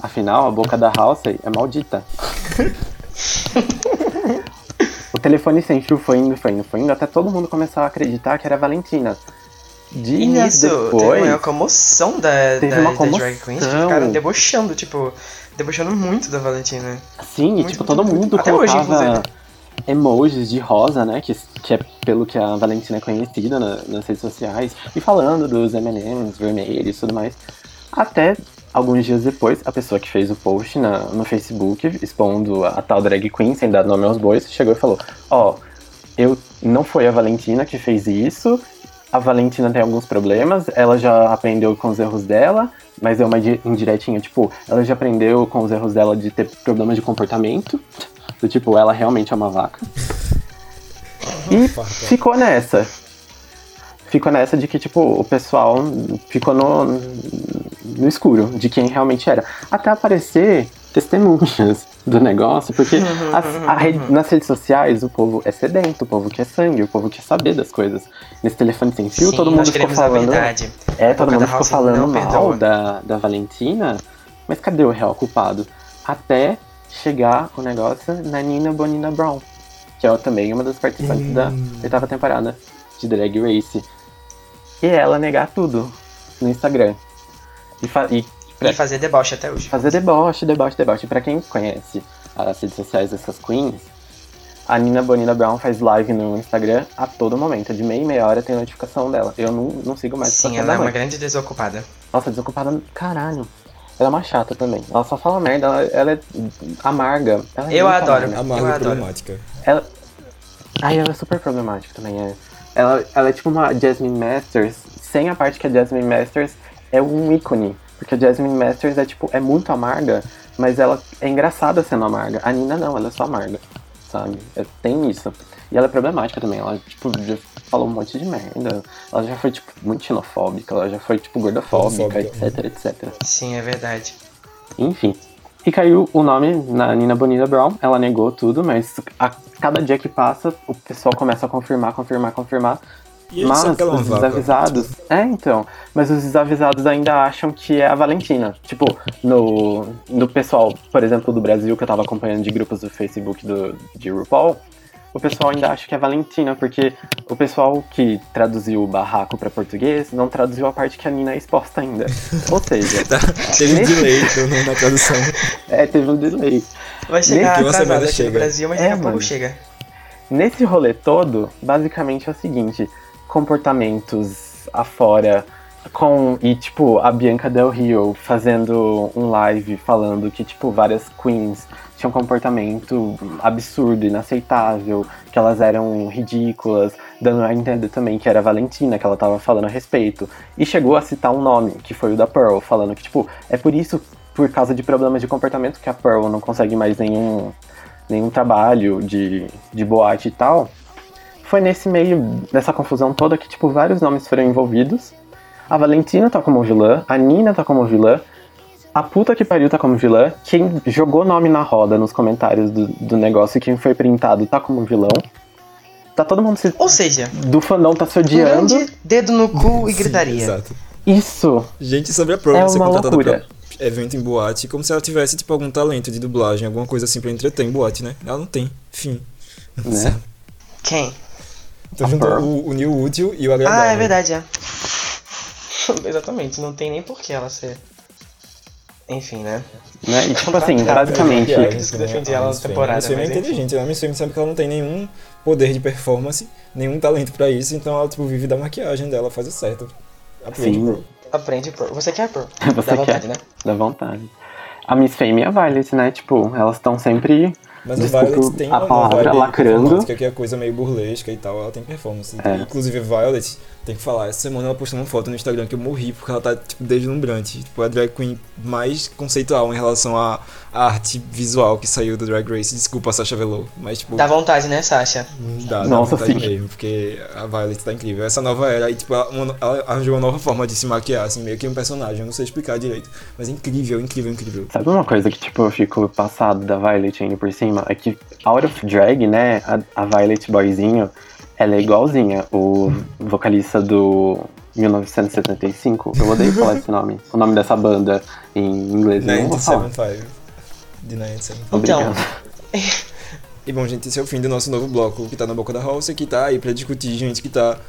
[SPEAKER 6] Afinal, a boca da Halsey é maldita. o telefone sem fio foi indo, foi indo, foi indo, até todo mundo começou a acreditar que era a Valentina.
[SPEAKER 4] E
[SPEAKER 6] Dias
[SPEAKER 4] nisso, teve
[SPEAKER 6] depois,
[SPEAKER 4] uma comoção da,
[SPEAKER 6] Teve
[SPEAKER 4] da,
[SPEAKER 6] uma
[SPEAKER 4] das drag
[SPEAKER 6] comoção.
[SPEAKER 4] queens que ficaram debochando, tipo, debochando muito da Valentina.
[SPEAKER 6] Sim, e
[SPEAKER 4] Muito,
[SPEAKER 6] tipo,
[SPEAKER 4] muito,
[SPEAKER 6] todo
[SPEAKER 4] muito.
[SPEAKER 6] mundo
[SPEAKER 4] Até hoje,
[SPEAKER 6] colocava
[SPEAKER 4] inclusive.
[SPEAKER 6] emojis de rosa, né? Que, que é pelo que a Valentina é conhecida na- nas redes sociais. E falando dos M&M's vermelhos e tudo mais. Até alguns dias depois, a pessoa que fez o post na, no Facebook, expondo a, tal drag queen, sem dar nome aos bois, chegou e falou, ó, eu não foi a Valentina que fez isso, a Valentina tem alguns problemas, ela já aprendeu com os erros dela, mas é uma di- indiretinha, tipo, ela já aprendeu com os erros dela de ter problemas de comportamento, do tipo, ela realmente é uma vaca. E ficou nessa. Ficou nessa de que, tipo, o pessoal ficou no, no escuro de quem realmente era. Até aparecer testemunhas do negócio, porque as- a rede- nas redes sociais o povo é sedento, o povo quer sangue, o povo quer saber das coisas. Nesse telefone sem fio,
[SPEAKER 4] Sim,
[SPEAKER 6] todo mundo ficou falando. É, todo mundo ficou falando mal
[SPEAKER 4] perdoa.
[SPEAKER 6] da, da Valentina, mas cadê o real culpado? Até chegar o negócio na Nina Bonina Brown, que é também uma das participantes da oitava temporada de Drag Race. E ela negar tudo no Instagram. E, e
[SPEAKER 4] E fazer deboche até hoje.
[SPEAKER 6] fazer deboche, deboche, deboche. Pra quem conhece as redes sociais dessas queens, a Nina Bonina Brown faz live no Instagram a todo momento. De meia e meia hora tem notificação dela. Eu não, não sigo mais
[SPEAKER 4] Sim, ela é uma grande desocupada.
[SPEAKER 6] Nossa, desocupada, caralho. Ela é uma chata também. Ela só fala merda, ela, ela é amarga. Ela é
[SPEAKER 4] Eu adoro.
[SPEAKER 6] amarga.
[SPEAKER 5] Amarga
[SPEAKER 4] Eu
[SPEAKER 5] e
[SPEAKER 4] adoro.
[SPEAKER 5] problemática.
[SPEAKER 6] Ela... Ai, ela é super problemática também, é. Ela, ela é tipo uma Jasmine Masters, sem a parte que a Jasmine Masters é um ícone. Porque a Jasmine Masters é tipo, é muito amarga, mas ela é engraçada sendo amarga. A Nina não, ela é só amarga, sabe? É, tem isso. E ela é problemática também, ela, tipo, já falou um monte de merda. Ela já foi, tipo, muito xenofóbica, ela já foi, tipo, gordofóbica,
[SPEAKER 5] Gordofóbica.
[SPEAKER 6] etc, etc.
[SPEAKER 4] Sim, é verdade.
[SPEAKER 6] Enfim. E caiu o nome na Nina Bonita Brown. Ela negou tudo, mas a cada dia que passa, o pessoal começa a confirmar, confirmar, confirmar.
[SPEAKER 5] E a
[SPEAKER 6] Mas os
[SPEAKER 5] vaca.
[SPEAKER 6] desavisados. É, então. Mas os desavisados ainda acham que é a Valentina. Tipo, no, no pessoal, por exemplo, do Brasil, que eu tava acompanhando de grupos do Facebook do, de RuPaul, o pessoal ainda acha que é Valentina, porque o pessoal que traduziu o barraco pra português não traduziu a parte que a Nina é exposta ainda. Ou seja,
[SPEAKER 5] Tá, teve um
[SPEAKER 6] Nesse-
[SPEAKER 5] delay na tradução.
[SPEAKER 6] é, teve um delay.
[SPEAKER 4] Vai chegar
[SPEAKER 5] uma
[SPEAKER 4] atrasado aqui
[SPEAKER 5] chega.
[SPEAKER 4] no Brasil, mas
[SPEAKER 6] É,
[SPEAKER 4] daqui a pouco
[SPEAKER 6] mano.
[SPEAKER 4] chega.
[SPEAKER 6] Nesse rolê todo, basicamente é o seguinte: comportamentos afora com. E, tipo, a Bianca Del Rio fazendo um live falando que, tipo, várias queens tinham um comportamento absurdo, inaceitável, que elas eram ridículas, dando a entender também que era a Valentina que ela tava falando a respeito. E chegou a citar um nome, que foi o da Pearl, falando que, tipo, é por isso, por causa de problemas de comportamento, que a Pearl não consegue mais nenhum nenhum trabalho de, de boate e tal. Foi nesse meio dessa confusão toda que, tipo, vários nomes foram envolvidos. A Valentina tá como vilã, a Nina tá como vilã, a puta que pariu tá como vilã, quem jogou nome na roda nos comentários do, do negócio e quem foi printado tá como vilão. Tá todo mundo se.
[SPEAKER 4] Ou seja,
[SPEAKER 6] Do fandom tá se odiando.
[SPEAKER 4] grande dedo no cu e gritaria.
[SPEAKER 5] Exato.
[SPEAKER 6] Isso!
[SPEAKER 5] Gente sobre a Pearl
[SPEAKER 6] É
[SPEAKER 5] ser
[SPEAKER 6] uma
[SPEAKER 5] contratada
[SPEAKER 6] loucura.
[SPEAKER 5] pra evento em boate, como se ela tivesse, tipo, algum talento de dublagem, alguma coisa assim pra entreter em boate, né? Ela não tem. Fim.
[SPEAKER 6] Né?
[SPEAKER 4] Quem?
[SPEAKER 5] Juntou
[SPEAKER 6] Pearl.
[SPEAKER 5] o, o New útil e o agradável.
[SPEAKER 4] Ah, é verdade, é. Exatamente, não tem nem por que ela ser. Enfim, né?
[SPEAKER 6] Né? E tipo assim, basicamente.
[SPEAKER 4] Isso que eu defendi
[SPEAKER 5] A
[SPEAKER 4] ela na
[SPEAKER 5] Miss Fame.
[SPEAKER 4] temporada,
[SPEAKER 5] A Miss Fame é inteligente? A Miss Fame sabe que ela não tem nenhum poder de performance, nenhum talento pra isso, então ela, tipo, vive da maquiagem dela, faz o certo. Aprende,
[SPEAKER 6] Sim.
[SPEAKER 5] Pearl.
[SPEAKER 4] Aprende Pearl. Você quer Pearl?
[SPEAKER 6] Você
[SPEAKER 4] Dá vontade,
[SPEAKER 6] quer.
[SPEAKER 4] né?
[SPEAKER 6] Dá vontade. A Miss Fame e a Violet, né? Tipo, elas estão sempre.
[SPEAKER 5] Mas
[SPEAKER 6] Desculpa
[SPEAKER 5] a Violet tem
[SPEAKER 6] a
[SPEAKER 5] uma
[SPEAKER 6] palavra,
[SPEAKER 5] vibe
[SPEAKER 6] lacrando.
[SPEAKER 5] que é coisa meio burlesca e tal, ela tem performance.
[SPEAKER 6] É.
[SPEAKER 5] Inclusive Violet, tem que falar, essa semana ela postou uma foto no Instagram que eu morri porque ela tá, tipo, deslumbrante. Tipo, a drag queen mais conceitual em relação à à arte visual que saiu do Drag Race. Desculpa, Sasha Velour, mas tipo...
[SPEAKER 4] Dá vontade, né, Sasha?
[SPEAKER 5] Dá, dá
[SPEAKER 6] Nossa,
[SPEAKER 5] vontade
[SPEAKER 6] sim.
[SPEAKER 5] mesmo, porque a Violet tá incrível. Essa nova era, e tipo, ela, uma- ela arranjou uma nova forma de se maquiar, assim, meio que um personagem, eu não sei explicar direito. Mas é incrível, incrível, incrível.
[SPEAKER 6] Sabe uma coisa que, tipo, eu fico passado da Violet ainda por cima? É que Out of Drag, né? A, a Violet Boyzinho, ela é igualzinha. O vocalista do 1975. Eu odeio falar esse nome. O nome dessa banda em inglês. eu não vou falar.
[SPEAKER 5] 975. De 975.
[SPEAKER 6] Obrigado.
[SPEAKER 5] E bom, gente, esse é o fim do nosso novo bloco que tá na boca da roça, que tá aí pra discutir gente que tá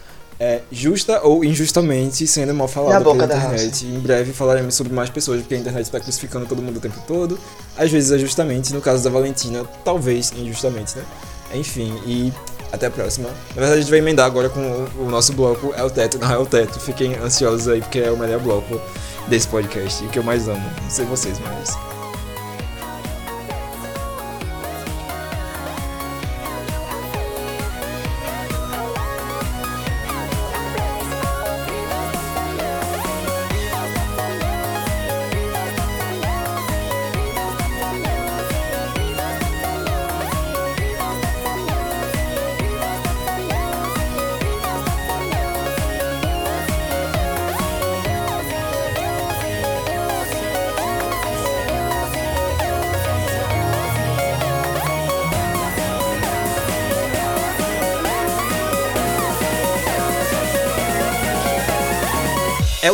[SPEAKER 5] é, justa ou injustamente sendo mal
[SPEAKER 4] Na
[SPEAKER 5] falada
[SPEAKER 4] boca
[SPEAKER 5] pela
[SPEAKER 4] da
[SPEAKER 5] internet. Em breve falaremos sobre mais pessoas, porque a internet está crucificando todo mundo o tempo todo. Às vezes é justamente, no caso da Valentina, talvez injustamente, né? Enfim, e até a próxima. Na verdade, a gente vai emendar agora com o, nosso bloco É o Teto, não é o Teto. Fiquem ansiosos aí, porque é o melhor bloco desse podcast e que eu mais amo. Não sei vocês, mas.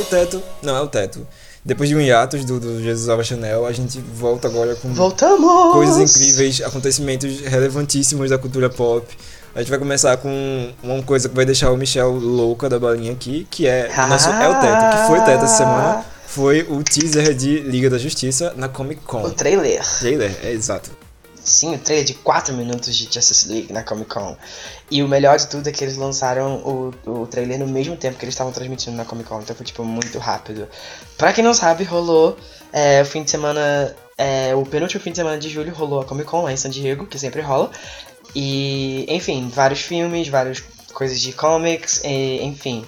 [SPEAKER 5] O teto, não é o teto. Depois de um hiatus do, do Jesus Ava Chanel, a gente volta agora com
[SPEAKER 4] Voltamos!
[SPEAKER 5] coisas incríveis, acontecimentos relevantíssimos da cultura pop. A gente vai começar com uma coisa que vai deixar o Michel louca da balinha aqui, que é o nosso É o Teto. O que foi Teto essa semana? Foi o teaser de Liga da Justiça na Comic
[SPEAKER 4] O
[SPEAKER 5] Con.
[SPEAKER 4] trailer.
[SPEAKER 5] Trailer, é exato.
[SPEAKER 4] Sim, o trailer de 4 minutos de Justice League na Comic Con. E o melhor de tudo é que eles lançaram o, o trailer no mesmo tempo que eles estavam transmitindo na Comic Con. Então foi, tipo, muito rápido. Pra quem não sabe, rolou é, o fim de semana. é, o penúltimo fim de semana de julho rolou a Comic Con lá em San Diego, que sempre rola. E, enfim, vários filmes, várias coisas de comics, e, enfim.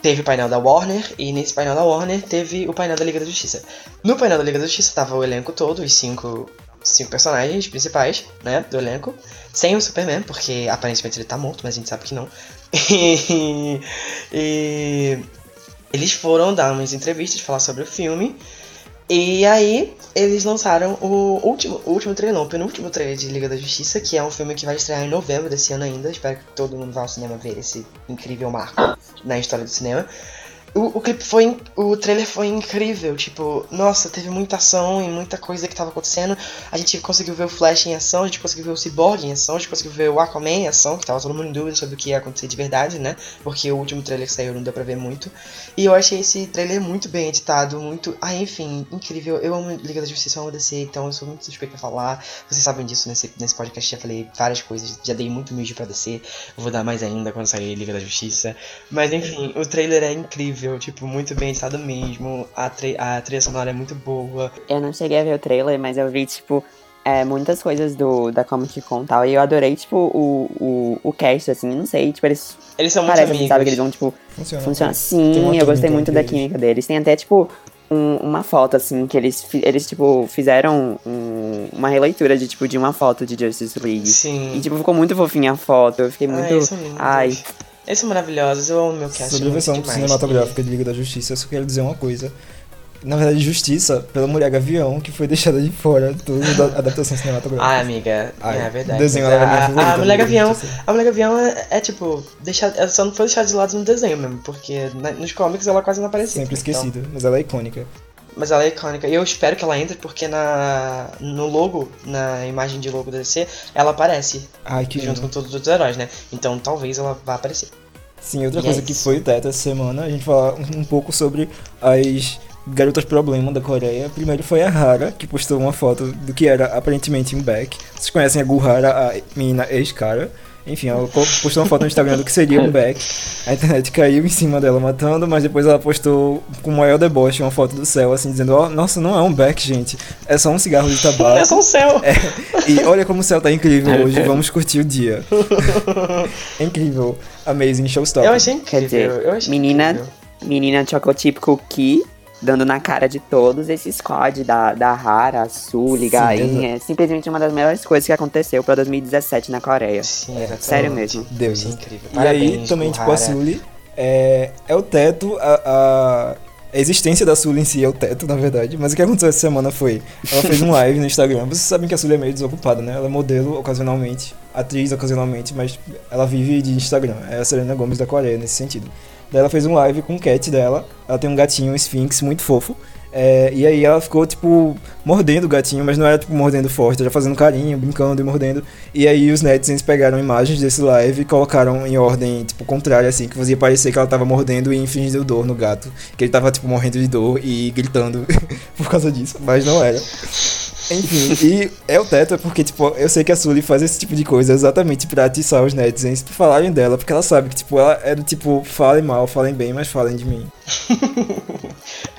[SPEAKER 4] Teve o painel da Warner, e nesse painel da Warner teve o painel da Liga da Justiça. No painel da Liga da Justiça tava o elenco todo, os cinco, cinco personagens principais, né, do elenco. Sem o Superman, porque aparentemente ele tá morto, mas a gente sabe que não. E, e eles foram dar umas entrevistas, falar sobre o filme. E aí, eles lançaram o último, o último trailer, não, o penúltimo trailer de Liga da Justiça, que é um filme que vai estrear em novembro desse ano ainda. Espero que todo mundo vá ao cinema ver esse incrível marco na história do cinema. O, o clipe foi. O trailer foi incrível. Tipo, nossa, teve muita ação e muita coisa que tava acontecendo. A gente conseguiu ver o Flash em ação, a gente conseguiu ver o Cyborg em ação, a gente conseguiu ver o Aquaman em ação, que tava todo mundo em dúvida sobre o que ia acontecer de verdade, né? Porque o último trailer que saiu não deu pra ver muito. E eu achei esse trailer muito bem editado, muito. Ah, enfim, incrível. Eu amo Liga da Justiça, eu amo DC, então eu sou muito suspeito pra falar. Vocês sabem disso nesse, nesse podcast, já falei várias coisas, já dei muito mídia pra DC. Vou dar mais ainda quando sair Liga da Justiça. Mas enfim, o trailer é incrível, tipo, muito bem editado mesmo. A, a trilha sonora é muito boa.
[SPEAKER 3] Eu não cheguei a ver o trailer, mas eu vi, tipo, é, muitas coisas do, da Comic Con e tal. E eu adorei, tipo, o, o, o cast, assim, não sei, tipo, eles
[SPEAKER 4] Eles são muito
[SPEAKER 3] parecem,
[SPEAKER 4] amigos.
[SPEAKER 3] sabe, que eles vão, tipo,
[SPEAKER 5] Funciona.
[SPEAKER 3] Funciona. Sim, eu gostei muito da
[SPEAKER 5] entre eles.
[SPEAKER 3] química deles. Tem até, tipo, um- uma foto, assim, que eles, eles tipo, fizeram um- uma releitura de, tipo, de uma foto de Justice League.
[SPEAKER 4] Sim.
[SPEAKER 3] E, tipo, ficou muito fofinha a foto. Eu fiquei
[SPEAKER 4] Ai,
[SPEAKER 3] muito.
[SPEAKER 4] eles são lindos.
[SPEAKER 3] Ai,
[SPEAKER 4] Eles são maravilhosos, eu amo meu cast.
[SPEAKER 5] Sobre a versão cinematográfica de Liga da Justiça, eu só quero dizer uma coisa. Na verdade, justiça pela Mulher Gavião, que foi deixada de fora de toda a adaptação cinematográfica.
[SPEAKER 4] Ah, amiga,
[SPEAKER 5] Ai,
[SPEAKER 4] é verdade.
[SPEAKER 5] desenho era minha favorita,
[SPEAKER 4] a Mulher Gavião, a Mulher Gavião é, é, tipo, deixar, ela só não foi deixada de lado no desenho mesmo, porque na- nos cómics ela quase não aparecia.
[SPEAKER 5] Sempre
[SPEAKER 4] então-
[SPEAKER 5] esquecida, mas ela é icônica.
[SPEAKER 4] Mas ela é icônica. E eu espero que ela entre, porque na, no logo, na imagem de logo da DC, ela aparece.
[SPEAKER 5] Ai, que
[SPEAKER 4] junto
[SPEAKER 5] lindo.
[SPEAKER 4] com todos os outros heróis, né? Então talvez ela vá aparecer.
[SPEAKER 5] Sim, outra
[SPEAKER 4] E
[SPEAKER 5] coisa
[SPEAKER 4] é
[SPEAKER 5] que foi o teto essa semana, a gente falar um, um pouco sobre as garotas problema da Coreia. Primeiro foi a Hara, que postou uma foto do que era aparentemente um back. Vocês conhecem a Guhara, a menina ex-cara. Enfim, ela postou uma foto no Instagram do que seria um back. A internet caiu em cima dela matando, mas depois ela postou com o maior deboche uma foto do céu, assim, dizendo: Ó, nossa, não é um back, gente. É só um cigarro de tabaco.
[SPEAKER 4] É só o céu!
[SPEAKER 5] E olha como o céu tá incrível hoje, vamos curtir o dia. É incrível. Amazing Showstopper.
[SPEAKER 4] Eu achei
[SPEAKER 3] quer
[SPEAKER 4] incrível.
[SPEAKER 3] dizer,
[SPEAKER 4] eu achei
[SPEAKER 3] menina,
[SPEAKER 4] incrível.
[SPEAKER 3] menina Chocochip Cookie. Dando na cara de todos esse squad da, da Hara, Sully,
[SPEAKER 5] Sim,
[SPEAKER 3] Gain. É simplesmente uma das melhores coisas que aconteceu pra 2017 na Coreia.
[SPEAKER 4] Sim, exatamente.
[SPEAKER 3] Sério mesmo.
[SPEAKER 5] Deus.
[SPEAKER 4] Achei incrível.
[SPEAKER 5] E aí,
[SPEAKER 4] Parabéns,
[SPEAKER 5] também, tipo, a
[SPEAKER 4] Kuhara.
[SPEAKER 5] Sully é, é o teto, a, a, a existência da Sully em si é o teto, na verdade. Mas o que aconteceu essa semana foi, ela fez um live no Instagram. Vocês sabem que a Sully é meio desocupada, né? Ela é modelo ocasionalmente, atriz ocasionalmente, mas ela vive de Instagram. É a Selena Gomes da Coreia, nesse sentido. Daí ela fez um live com o cat dela. Ela tem um gatinho, um Sphinx, muito fofo. É, e aí ela ficou, tipo, mordendo o gatinho, mas não era, tipo, mordendo forte, era fazendo carinho, brincando e mordendo. E aí os netizens pegaram imagens desse live e colocaram em ordem, tipo, contrária, assim, que fazia parecer que ela tava mordendo e infligindo dor no gato. Que ele tava, tipo, morrendo de dor e gritando por causa disso, mas não era. Enfim, e é o teto, é porque, tipo, eu sei que a Sully faz esse tipo de coisa exatamente pra atiçar os netizens pra falarem dela, porque ela sabe que, tipo, ela é do tipo, falem mal, falem bem, mas falem de mim.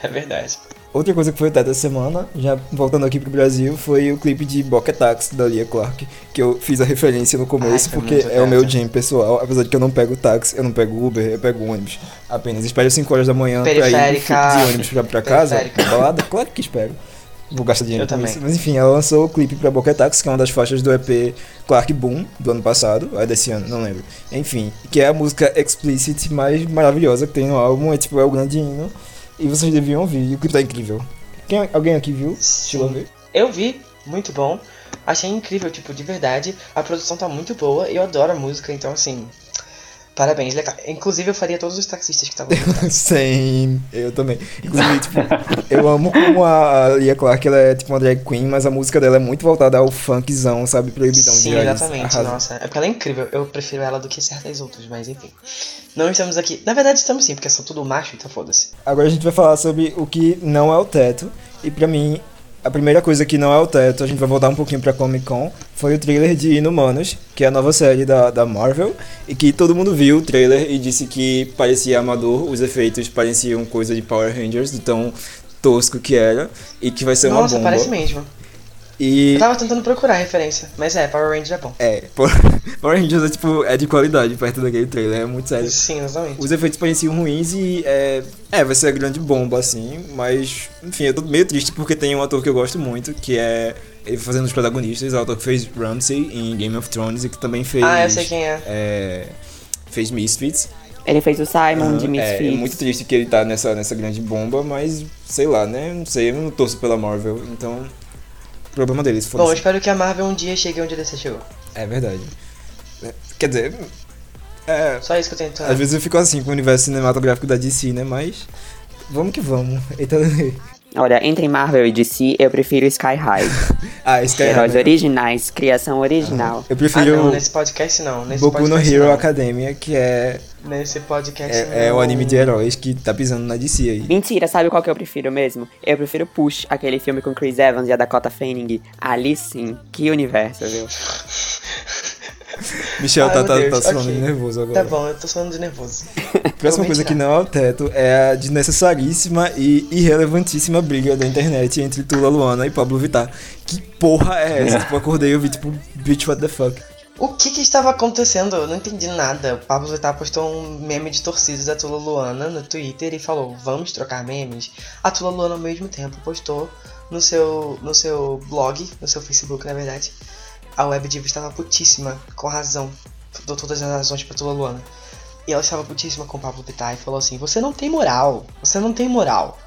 [SPEAKER 4] É verdade.
[SPEAKER 5] Outra coisa que foi o teto essa semana, já voltando aqui pro Brasil, foi o clipe de Boca Taxi da Lia Clark, que eu fiz a referência no começo,
[SPEAKER 4] Ai,
[SPEAKER 5] porque é o meu jam pessoal, apesar de que eu não pego táxi, eu não pego Uber, eu pego ônibus. Apenas espero 5 horas da manhã pra ir
[SPEAKER 4] Periférica.
[SPEAKER 5] de ônibus pra, pra casa,
[SPEAKER 4] Periférica.
[SPEAKER 5] balada, claro que espero. Vou gastar dinheiro
[SPEAKER 4] Eu
[SPEAKER 5] com
[SPEAKER 4] também.
[SPEAKER 5] isso. Mas enfim, ela lançou o clipe pra Boca Taxi, que é uma das faixas do EP Clark Boom, do ano passado, ou é desse ano, não lembro. Enfim, que é a música explicit mais maravilhosa que tem no álbum, é tipo, é o grande hino. E vocês deviam ouvir, o clipe tá incrível. Quem, alguém aqui viu? Chegou a ver?
[SPEAKER 4] Eu vi, muito bom. Achei incrível, tipo, de verdade. A produção tá muito boa. Eu adoro a música, então assim. Parabéns, legal. Inclusive eu faria todos os taxistas que estavam.
[SPEAKER 5] Sim, eu também. Inclusive, tipo, eu amo como a Lia Clark, ela é tipo uma drag queen, mas a música dela é muito voltada ao funkzão, sabe? Proibidão
[SPEAKER 4] Sim,
[SPEAKER 5] de raiz.
[SPEAKER 4] exatamente, nossa. É porque ela é incrível. Eu prefiro ela do que certas outras, mas enfim. Não estamos aqui. Na verdade, estamos sim, porque são tudo macho, então foda-se.
[SPEAKER 5] Agora a gente vai falar sobre o que não é o teto. E pra mim, a primeira coisa que não é o teto, a gente vai voltar um pouquinho pra Comic Con, foi o trailer de Inumanos, que é a nova série da, da Marvel, e que todo mundo viu o trailer e disse que parecia amador, os efeitos pareciam coisa de Power Rangers, de tão tosco que era, e que vai ser uma
[SPEAKER 4] Nossa,
[SPEAKER 5] bomba.
[SPEAKER 4] parece mesmo.
[SPEAKER 5] E
[SPEAKER 4] Eu tava tentando procurar a referência, mas é, Power Ranger é bom.
[SPEAKER 5] é, Power Rangers é, tipo, é de qualidade perto daquele trailer, é muito sério.
[SPEAKER 4] Sim, exatamente.
[SPEAKER 5] Os efeitos pareciam ruins e é, é, vai ser a grande bomba, assim, mas, enfim, eu tô meio triste porque tem um ator que eu gosto muito, que é ele fazendo os protagonistas, o ator que fez Ramsay em Game of Thrones e que também fez.
[SPEAKER 4] Ah, eu sei quem é.
[SPEAKER 5] é, fez Misfits.
[SPEAKER 3] Ele fez o Simon de
[SPEAKER 5] é,
[SPEAKER 3] Misfits.
[SPEAKER 5] é muito triste que ele tá nessa, nessa grande bomba, mas sei lá, né? Não sei, eu não torço pela Marvel, então. Problema deles,
[SPEAKER 4] Bom, eu espero que a Marvel um dia chegue onde DC chegou.
[SPEAKER 5] É verdade. Quer dizer, é,
[SPEAKER 4] Só isso que eu tento.
[SPEAKER 5] às vezes eu fico assim com o universo cinematográfico da DC, né? Mas vamos que vamos. Eita,
[SPEAKER 3] Olha, entre Marvel e DC, eu prefiro Sky High.
[SPEAKER 5] ah, esse cara.
[SPEAKER 3] Heróis originais, criação original.
[SPEAKER 5] Eu
[SPEAKER 4] Ah,
[SPEAKER 5] prefiro
[SPEAKER 4] não, nesse podcast não. Nesse
[SPEAKER 5] Boku no
[SPEAKER 4] podcast
[SPEAKER 5] Hero
[SPEAKER 4] não.
[SPEAKER 5] Academia, que é,
[SPEAKER 4] Nesse podcast
[SPEAKER 5] é, é o anime de heróis que tá pisando na DC aí.
[SPEAKER 3] Mentira, sabe qual que eu prefiro mesmo? Eu prefiro Push, aquele filme com Chris Evans e a Dakota Fanning. Ali sim, que universo, viu?
[SPEAKER 5] Michel
[SPEAKER 4] Ai,
[SPEAKER 5] tá, tá,
[SPEAKER 4] Deus,
[SPEAKER 5] tá suando
[SPEAKER 4] ok.
[SPEAKER 5] de nervoso agora.
[SPEAKER 4] Tá bom, eu tô falando de nervoso.
[SPEAKER 5] Próxima coisa que não é o teto é a desnecessaríssima e irrelevantíssima briga da internet entre Tula Luana e Pablo Vittar. Que porra é essa? tipo, acordei e eu vi, tipo, bitch, what the fuck?
[SPEAKER 4] O que que estava acontecendo? Eu não entendi nada. O Pablo Vittar postou um meme de torcidas da Tula Luana no Twitter e falou, vamos trocar memes. A Tula Luana ao mesmo tempo postou no seu, no seu blog, no seu Facebook, na verdade. A Web Diva estava putíssima, com razão. Dou todas as razões pra Tula Luana. E ela estava putíssima com o Pablo Vittar e falou assim, você não tem moral, você não tem moral.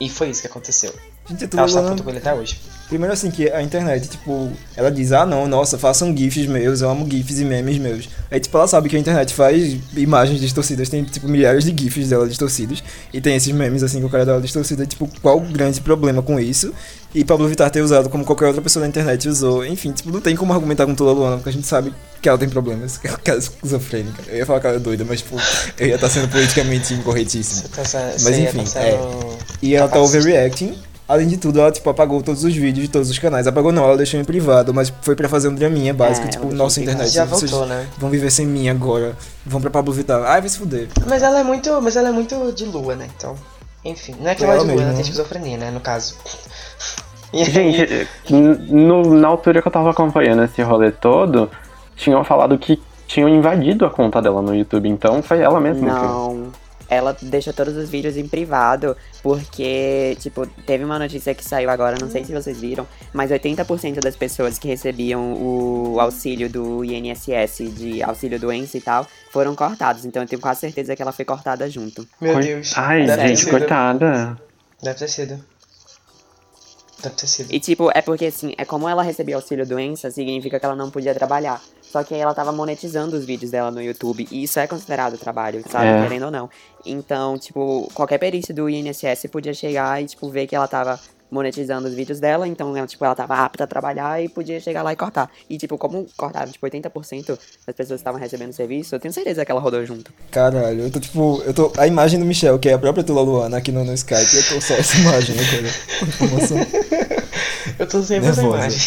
[SPEAKER 4] E foi isso que aconteceu.
[SPEAKER 5] Gente, a Tula
[SPEAKER 4] Ela está com ele até hoje.
[SPEAKER 5] Primeiro assim, que a internet, tipo, ela diz, ah não, nossa, façam gifs meus, eu amo gifs e memes meus. Aí, tipo, ela sabe que a internet faz imagens distorcidas, tem, tipo, milhares de gifs dela distorcidos, e tem esses memes, assim, com o cara dela distorcida, tipo, qual o grande problema com isso? E Pablo Vittar ter usado como qualquer outra pessoa na internet usou, enfim, tipo, não tem como argumentar com Tula Luana, porque a gente sabe que ela tem problemas, que ela é esquizofrênica. Eu ia falar que ela é doida, mas, tipo, eu ia estar sendo politicamente incorretíssimo.
[SPEAKER 4] Tá,
[SPEAKER 5] Mas enfim,
[SPEAKER 4] tá sendo...
[SPEAKER 5] E ela tá overreacting. Além de tudo, ela, tipo, apagou todos os vídeos de todos os canais. Apagou não, ela deixou em privado, mas foi pra fazer um draminha básico,
[SPEAKER 3] É,
[SPEAKER 5] tipo,
[SPEAKER 3] ela
[SPEAKER 5] nossa internet.
[SPEAKER 4] Já
[SPEAKER 5] vocês
[SPEAKER 4] voltou, né?
[SPEAKER 5] vão viver sem mim agora. Vão pra Pablo Vittar. Ai, vai se fuder.
[SPEAKER 4] Mas ela é muito. Mas ela é muito de lua, né? Então. Enfim, não é que ela é
[SPEAKER 5] Ela
[SPEAKER 4] de lua, ela tem esquizofrenia, né? No caso. E
[SPEAKER 6] Gente, no- na altura que eu tava acompanhando esse rolê todo, tinham falado que tinham invadido a conta dela no YouTube, então foi ela mesma que.
[SPEAKER 3] Ela deixa todos os vídeos em privado, porque, tipo, teve uma notícia que saiu agora, não sei se vocês viram, mas 80% das pessoas que recebiam o auxílio do INSS de auxílio doença e tal, foram cortados. Então eu tenho quase certeza que ela foi cortada junto.
[SPEAKER 4] Meu Deus.
[SPEAKER 6] Ai,
[SPEAKER 4] deve
[SPEAKER 6] gente, coitada.
[SPEAKER 4] Deve ter sido. Deve ter sido.
[SPEAKER 3] E, tipo, é porque, assim, é como ela recebia auxílio doença, significa que ela não podia trabalhar. Só que aí ela tava monetizando os vídeos dela no YouTube, e isso é considerado trabalho, sabe?
[SPEAKER 6] É.
[SPEAKER 3] Querendo ou não. Então, tipo, qualquer perícia do INSS podia chegar e, tipo, ver que ela tava monetizando os vídeos dela, então, ela, tipo, ela tava apta a trabalhar e podia chegar lá e cortar. E, tipo, como cortaram, tipo, 80% das pessoas que estavam recebendo serviço, eu tenho certeza que ela rodou junto.
[SPEAKER 5] Caralho, eu tô tipo. Eu tô. A imagem do Michel, que é a própria Tula Luana aqui no, no Skype, eu tô só essa imagem, né, cara? Informação.
[SPEAKER 4] Eu tô sempre essa imagem.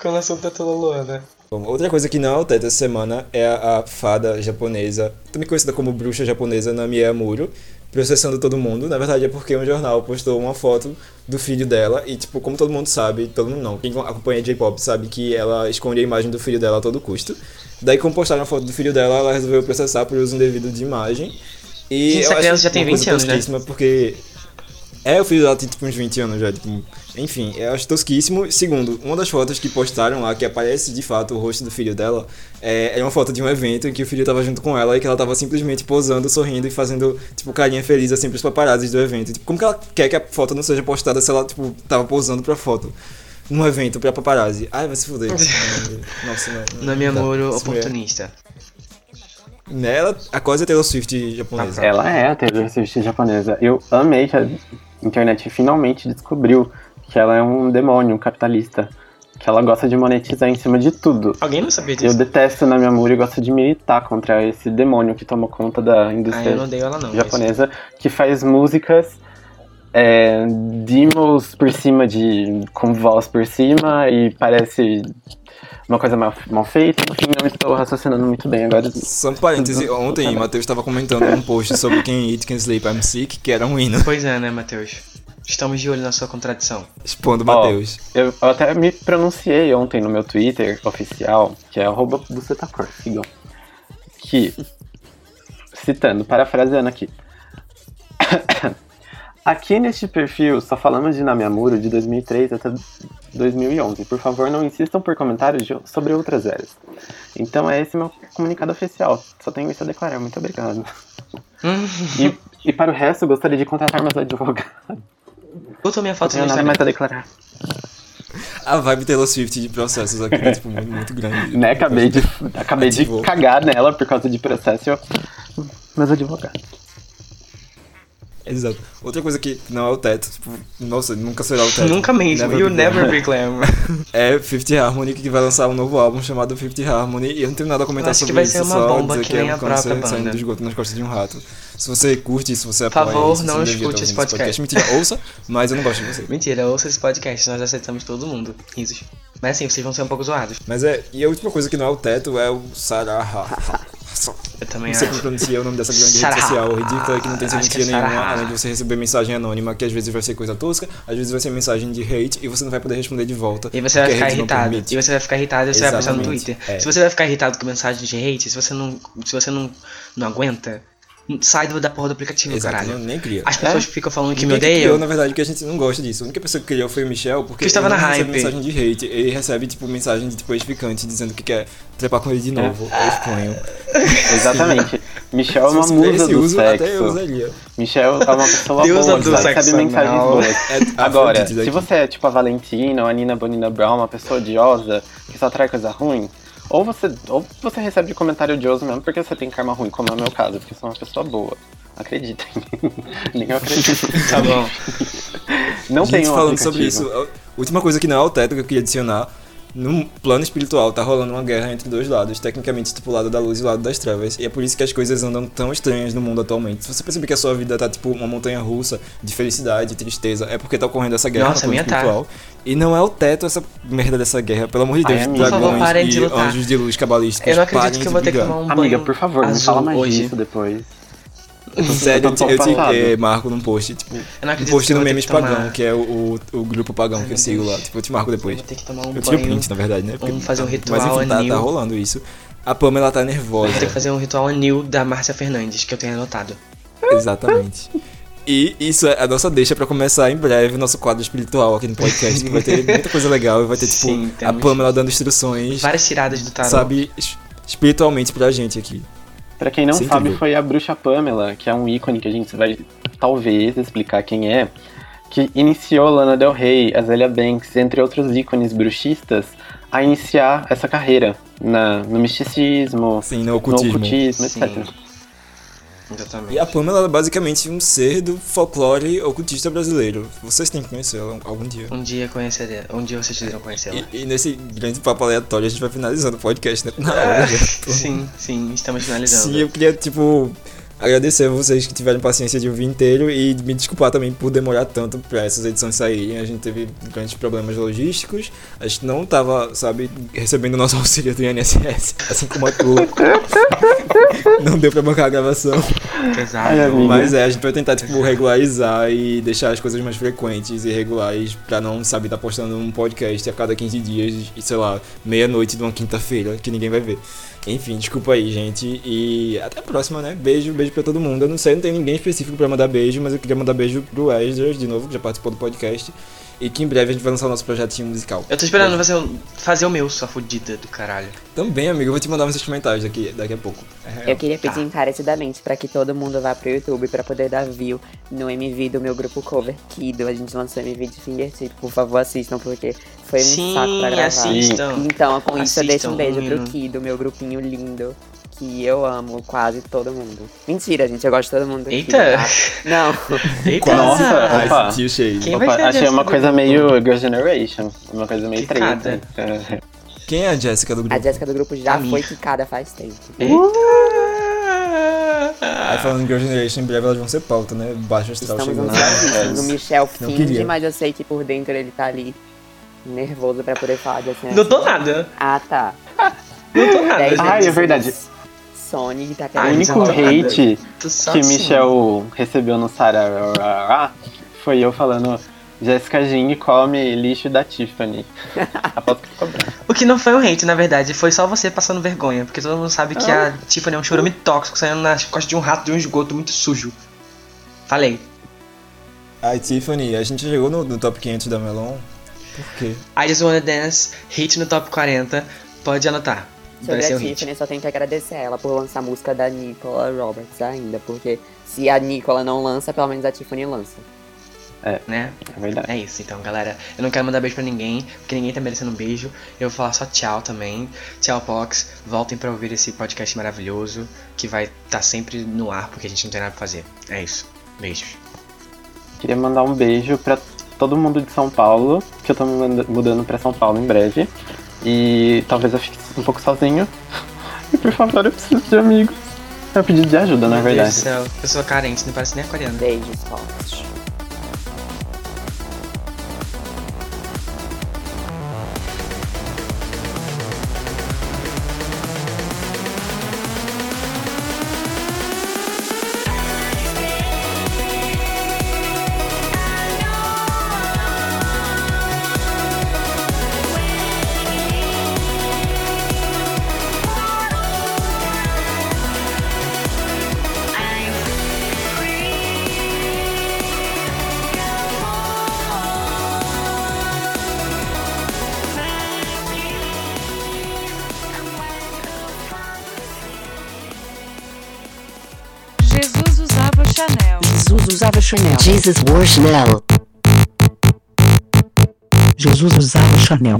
[SPEAKER 4] Quando o assunto é toda Luana.
[SPEAKER 5] Bom, outra coisa que não é o teto essa semana é a, a fada japonesa, também conhecida como bruxa japonesa Namie Amuro, processando todo mundo. Na verdade é porque um jornal postou uma foto do filho dela e, tipo, como todo mundo sabe, todo mundo não, quem acompanha J-pop sabe que ela esconde a imagem do filho dela a todo custo. Daí, como postaram a foto do filho dela, ela resolveu processar por uso indevido de imagem. E
[SPEAKER 4] Gente, essa criança já tem
[SPEAKER 5] uma coisa
[SPEAKER 4] 20 anos, né?
[SPEAKER 5] porque é, o filho dela tem tipo uns 20 anos já, tipo. Enfim, eu acho tosquíssimo. Segundo, uma das fotos que postaram lá, que aparece de fato o rosto do filho dela, é, é uma foto de um evento em que o filho tava junto com ela e que ela tava simplesmente posando, sorrindo e fazendo, tipo, carinha feliz assim pros paparazzis do evento. Tipo, como que ela quer que a foto não seja postada se ela, tipo, tava posando pra foto? Num evento pra paparazzi. Ai, vai se fuder. Nossa, não. não
[SPEAKER 4] Na minha
[SPEAKER 5] dá.
[SPEAKER 4] amor oportunista.
[SPEAKER 5] Nela, a quase a Taylor Swift japonesa.
[SPEAKER 6] Ela é a Taylor Swift japonesa. Eu amei que a internet finalmente descobriu que ela é um demônio capitalista. Que ela gosta de monetizar em cima de tudo.
[SPEAKER 4] Alguém não sabia
[SPEAKER 6] Eu
[SPEAKER 4] disso?
[SPEAKER 6] detesto na minha Mura e gosto de militar contra esse demônio que tomou conta da
[SPEAKER 4] Ah,
[SPEAKER 6] indústria
[SPEAKER 4] eu não odeio ela não. mas-
[SPEAKER 6] japonesa, que faz músicas é, demos por cima de. com voz por cima e parece uma coisa mal, mal feita. Enfim, não estou raciocinando muito bem agora.
[SPEAKER 5] Só um parêntese, ontem Matheus estava comentando um post sobre quem eat, can sleep, I'm sick, que era um hino,
[SPEAKER 4] Pois é, né, Matheus? Estamos de olho na sua contradição.
[SPEAKER 5] expondo Matheus.
[SPEAKER 6] Eu, eu até me pronunciei ontem no meu Twitter oficial, que é arroba bucetacor, sigam. Que, citando, parafraseando aqui. Aqui neste perfil só falamos de Namiamuro de 2003 até 2011. Por favor, não insistam por comentários de- sobre outras eras. Então é esse meu comunicado oficial. Só tenho isso a declarar. Muito obrigado. E, e para o resto, gostaria de contratar meus advogados.
[SPEAKER 4] Botou minha
[SPEAKER 6] Não
[SPEAKER 4] foto no
[SPEAKER 6] tenho nada mais a declarar.
[SPEAKER 5] A vibe Taylor Swift de processos aqui é tipo, muito, muito grande.
[SPEAKER 6] Né? Acabei de, acabei de cagar nela por causa de processo. e Eu... Meus advogados.
[SPEAKER 5] Exato. Outra coisa que não é o teto, tipo, nossa, nunca será o teto.
[SPEAKER 4] Nunca mesmo. You
[SPEAKER 5] be
[SPEAKER 4] never be glam.
[SPEAKER 5] É Fifth Harmony que vai lançar um novo álbum chamado Fifth Harmony e eu não tenho nada a comentar
[SPEAKER 4] acho que
[SPEAKER 5] sobre
[SPEAKER 4] vai
[SPEAKER 5] isso,
[SPEAKER 4] ser uma
[SPEAKER 5] só
[SPEAKER 4] bomba
[SPEAKER 5] dizer
[SPEAKER 4] que nem
[SPEAKER 5] é um câncer
[SPEAKER 4] banda.
[SPEAKER 5] saindo do esgoto nas costas de um rato. Se você curte, se você
[SPEAKER 4] Por
[SPEAKER 5] apoia
[SPEAKER 4] favor,
[SPEAKER 5] isso,
[SPEAKER 4] não escute
[SPEAKER 5] estar
[SPEAKER 4] esse
[SPEAKER 5] ouvindo
[SPEAKER 4] podcast.
[SPEAKER 5] Mentira, ouça, mas eu não gosto de você.
[SPEAKER 4] Mentira, ouça esse podcast, nós aceitamos todo mundo. Risos. Mas assim, vocês vão ser um pouco zoados.
[SPEAKER 5] Mas é, e a última coisa que não é o teto é o Sarah.
[SPEAKER 4] Eu também
[SPEAKER 5] Não sei
[SPEAKER 4] acho.
[SPEAKER 5] como pronuncia o nome dessa grande
[SPEAKER 4] Sarah.
[SPEAKER 5] rede social ridícula que não tem
[SPEAKER 4] Acho que é Sarah.
[SPEAKER 5] além de você receber mensagem anônima, que às vezes vai ser coisa tosca, às vezes vai ser mensagem de hate e você não vai poder responder de volta.
[SPEAKER 4] E você vai ficar irritado. E você vai ficar irritado e você vai postar no
[SPEAKER 5] Exatamente,
[SPEAKER 4] Twitter.
[SPEAKER 5] é.
[SPEAKER 4] Se você vai ficar irritado com mensagens de hate, se você não. Se você não, não aguenta, sai do- da porra do aplicativo,
[SPEAKER 5] Exato,
[SPEAKER 4] caralho.
[SPEAKER 5] não- nem cria.
[SPEAKER 4] As pessoas ficam falando que me
[SPEAKER 5] criou,
[SPEAKER 4] odeiam.
[SPEAKER 5] na verdade, que a gente não gosta disso. A única pessoa que criou foi o Michel, porque
[SPEAKER 4] Que estava
[SPEAKER 5] ele
[SPEAKER 4] na
[SPEAKER 5] não recebe
[SPEAKER 4] hype.
[SPEAKER 5] mensagem de hate. Ele recebe, tipo, mensagem de tipo edificante dizendo que quer trepar com ele de novo. Eu exponho.
[SPEAKER 6] Exatamente. Michel é uma musa do
[SPEAKER 5] uso, até eu
[SPEAKER 6] sexo.
[SPEAKER 5] usaria.
[SPEAKER 6] Michel é uma pessoa
[SPEAKER 4] Deusa
[SPEAKER 6] boa,
[SPEAKER 4] do
[SPEAKER 6] sabe?
[SPEAKER 4] sexo
[SPEAKER 6] recebe mensagens
[SPEAKER 4] anal.
[SPEAKER 6] boas.
[SPEAKER 5] É
[SPEAKER 6] Agora, se você é tipo a Valentina ou a Nina Bonina Brown, uma pessoa odiosa, que só traz coisa ruim, ou você, ou você recebe de comentário odioso mesmo porque você tem karma ruim, como é o meu caso, porque eu sou uma pessoa boa. Acreditem. Nem eu acredito.
[SPEAKER 4] Tá bom.
[SPEAKER 6] Não
[SPEAKER 5] Gente,
[SPEAKER 6] tem um
[SPEAKER 5] falando sobre isso, a última coisa que não é o teto que eu queria adicionar. No plano espiritual, tá rolando uma guerra entre dois lados, tecnicamente tipo o lado da luz e o lado das trevas. E é por isso que as coisas andam tão estranhas no mundo atualmente. Se você perceber que a sua vida tá tipo uma montanha russa de felicidade e tristeza, é porque tá ocorrendo essa guerra
[SPEAKER 4] Nossa,
[SPEAKER 5] no plano
[SPEAKER 4] tá.
[SPEAKER 5] espiritual. E não é o teto essa merda dessa guerra, pelo amor de
[SPEAKER 6] Ai,
[SPEAKER 5] Deus,
[SPEAKER 6] amiga. Por
[SPEAKER 4] favor,
[SPEAKER 5] dragões
[SPEAKER 4] de
[SPEAKER 5] e
[SPEAKER 4] lutar.
[SPEAKER 5] anjos de luz cabalísticos.
[SPEAKER 4] Eu não acredito que eu vou ter que tomar um banho
[SPEAKER 6] Amiga, por favor, me
[SPEAKER 4] azul
[SPEAKER 6] fala mais
[SPEAKER 4] hoje.
[SPEAKER 6] disso depois.
[SPEAKER 5] Sério, eu
[SPEAKER 6] tô
[SPEAKER 5] te, eu te
[SPEAKER 6] passado.
[SPEAKER 5] eh, marco num post, tipo,
[SPEAKER 4] Eu
[SPEAKER 5] um post
[SPEAKER 4] eu
[SPEAKER 5] no Memes
[SPEAKER 4] tomar-
[SPEAKER 5] Pagão, que é o, o, o grupo pagão que eu sigo
[SPEAKER 4] Deus.
[SPEAKER 5] lá. Tipo, eu te marco depois.
[SPEAKER 4] Eu vou ter que tomar um
[SPEAKER 5] Eu tiro
[SPEAKER 4] banho.
[SPEAKER 5] print, na verdade, né?
[SPEAKER 4] Vamos fazer um
[SPEAKER 5] Mas
[SPEAKER 4] ritual
[SPEAKER 5] enfim, tá,
[SPEAKER 4] anil.
[SPEAKER 5] tá rolando isso. A Pamela tá nervosa.
[SPEAKER 4] Eu vou ter que fazer um ritual anil da Márcia Fernandes, que eu tenho anotado.
[SPEAKER 5] Exatamente. E isso é a nossa deixa pra começar em breve o nosso quadro espiritual aqui no podcast, que vai ter muita coisa legal e vai ter, tipo,
[SPEAKER 4] Sim,
[SPEAKER 5] a Pamela dando instruções,
[SPEAKER 4] Várias tiradas do tarot.
[SPEAKER 5] sabe, es- espiritualmente pra gente aqui.
[SPEAKER 6] Pra quem não sabe, foi a bruxa Pamela, que é um ícone que a gente vai talvez explicar quem é, que iniciou Lana Del Rey, Azalea Banks, entre outros ícones bruxistas, a iniciar essa carreira na, no misticismo,
[SPEAKER 5] Assim, no
[SPEAKER 6] no
[SPEAKER 5] ocultismo.
[SPEAKER 6] ocultismo,
[SPEAKER 4] Sim. Exatamente.
[SPEAKER 5] E a Pamela é basicamente um ser do folclore ocultista brasileiro. Vocês têm que conhecê-la algum dia.
[SPEAKER 4] Um dia conhecerei. Um dia vocês irão conhecê-la.
[SPEAKER 5] E, e nesse grande papo aleatório a gente vai finalizando o podcast, né? Na hora já.
[SPEAKER 4] Sim, sim, estamos finalizando.
[SPEAKER 5] Sim, eu queria, tipo, agradecer a vocês que tiveram paciência de ouvir inteiro e me desculpar também por demorar tanto pra essas edições saírem. A gente teve grandes problemas logísticos, a gente não tava, sabe, recebendo nosso auxílio do INSS, assim como a tua. não deu pra bancar a gravação.
[SPEAKER 4] Pesado.
[SPEAKER 6] Ai, amiga.
[SPEAKER 5] Mas é, a gente vai tentar, tipo, regularizar e deixar as coisas mais frequentes e regulares pra não, sabe, tá postando um podcast a cada 15 dias e, sei lá, meia-noite de uma quinta-feira, que ninguém vai ver. Enfim, desculpa aí, gente. E até a próxima, né? Beijo, beijo pra todo mundo. Eu não sei, não tem ninguém específico pra mandar beijo, mas eu queria mandar beijo pro Esdras, de novo, que já participou do podcast. E que em breve a gente vai lançar o nosso projetinho musical.
[SPEAKER 4] Eu tô esperando fazer o, fazer o meu, sua fudida do caralho.
[SPEAKER 5] Também, amigo, eu vou te mandar uns comentários daqui, daqui a pouco. É.
[SPEAKER 3] Eu queria pedir encarecidamente pra que todo mundo vá pro YouTube pra poder dar view no MV do meu grupo cover Kido. A gente lançou MV de Fingertip. Por favor, assistam, porque foi um
[SPEAKER 4] Sim,
[SPEAKER 3] saco pra gravar.
[SPEAKER 4] assistam.
[SPEAKER 3] Então, com isso eu deixo um beijo
[SPEAKER 4] menino.
[SPEAKER 3] pro Kido, meu grupinho lindo. Que eu amo quase todo mundo. Mentira, gente, eu gosto de todo mundo. do
[SPEAKER 4] Eita!
[SPEAKER 3] Tá? Não.
[SPEAKER 4] Eita!
[SPEAKER 6] Nossa, opa.
[SPEAKER 4] Quem vai
[SPEAKER 6] Opa,
[SPEAKER 4] a
[SPEAKER 6] achei uma coisa
[SPEAKER 4] grupo?
[SPEAKER 6] meio Girl Generation, uma coisa meio treta.
[SPEAKER 5] Quem é a Jéssica do grupo?
[SPEAKER 3] A Jéssica do grupo já
[SPEAKER 4] Amiga.
[SPEAKER 3] foi quicada faz tempo.
[SPEAKER 5] Aí falando em Girl Generation, em breve elas vão ser pauta, né? Baixo astral
[SPEAKER 3] Estamos
[SPEAKER 5] chegando.
[SPEAKER 3] ansiosos. O Michel
[SPEAKER 5] Não
[SPEAKER 3] finge,
[SPEAKER 5] queria.
[SPEAKER 3] mas eu sei que por dentro ele tá ali nervoso pra poder falar de assim.
[SPEAKER 4] Não tô nada.
[SPEAKER 3] Ah, tá.
[SPEAKER 4] Não tô nada.
[SPEAKER 6] Ai, é verdade.
[SPEAKER 3] Sonic tá
[SPEAKER 6] O único hate que. Michel recebeu no Sarará foi eu falando Jessica Jing come lixo da Tiffany. Aposto que ficou.
[SPEAKER 4] O que não foi um hate, na verdade, foi só você passando vergonha. Porque todo mundo sabe que a Tiffany é um chorume tóxico saindo nas costas de um rato de um esgoto muito sujo. Falei.
[SPEAKER 5] Ai, Tiffany, a gente chegou no, no top 500 da Melon. Por quê?
[SPEAKER 4] I Just Wanna Dance, hit no top 40. Pode anotar.
[SPEAKER 3] Sobre a
[SPEAKER 4] um hit.
[SPEAKER 3] Tiffany, só tenho que agradecer a ela por lançar a música da Nicola Roberts ainda, porque se a Nicola não lança, pelo menos a Tiffany lança.
[SPEAKER 4] Né?
[SPEAKER 6] É verdade.
[SPEAKER 4] É isso, então, galera. Eu não quero mandar beijo pra ninguém, porque ninguém tá merecendo um beijo. Eu vou falar só tchau também. Tchau, Pox. Voltem pra ouvir esse podcast maravilhoso, que vai estar sempre no ar, porque a gente não tem nada pra fazer. É isso. Beijos.
[SPEAKER 6] Queria mandar um beijo pra todo mundo de São Paulo, que eu tô mudando pra São Paulo em breve. E talvez eu fique um pouco sozinho. E por favor, eu preciso de amigos. É um pedido de ajuda, na
[SPEAKER 4] Meu Deus
[SPEAKER 6] verdade.
[SPEAKER 4] do céu. Eu sou carente, não parece nem aquariano.
[SPEAKER 3] Beijos fortes.
[SPEAKER 1] Jesus
[SPEAKER 2] Chanel.
[SPEAKER 7] Jesus wore Chanel.
[SPEAKER 2] Jesus usava Chanel.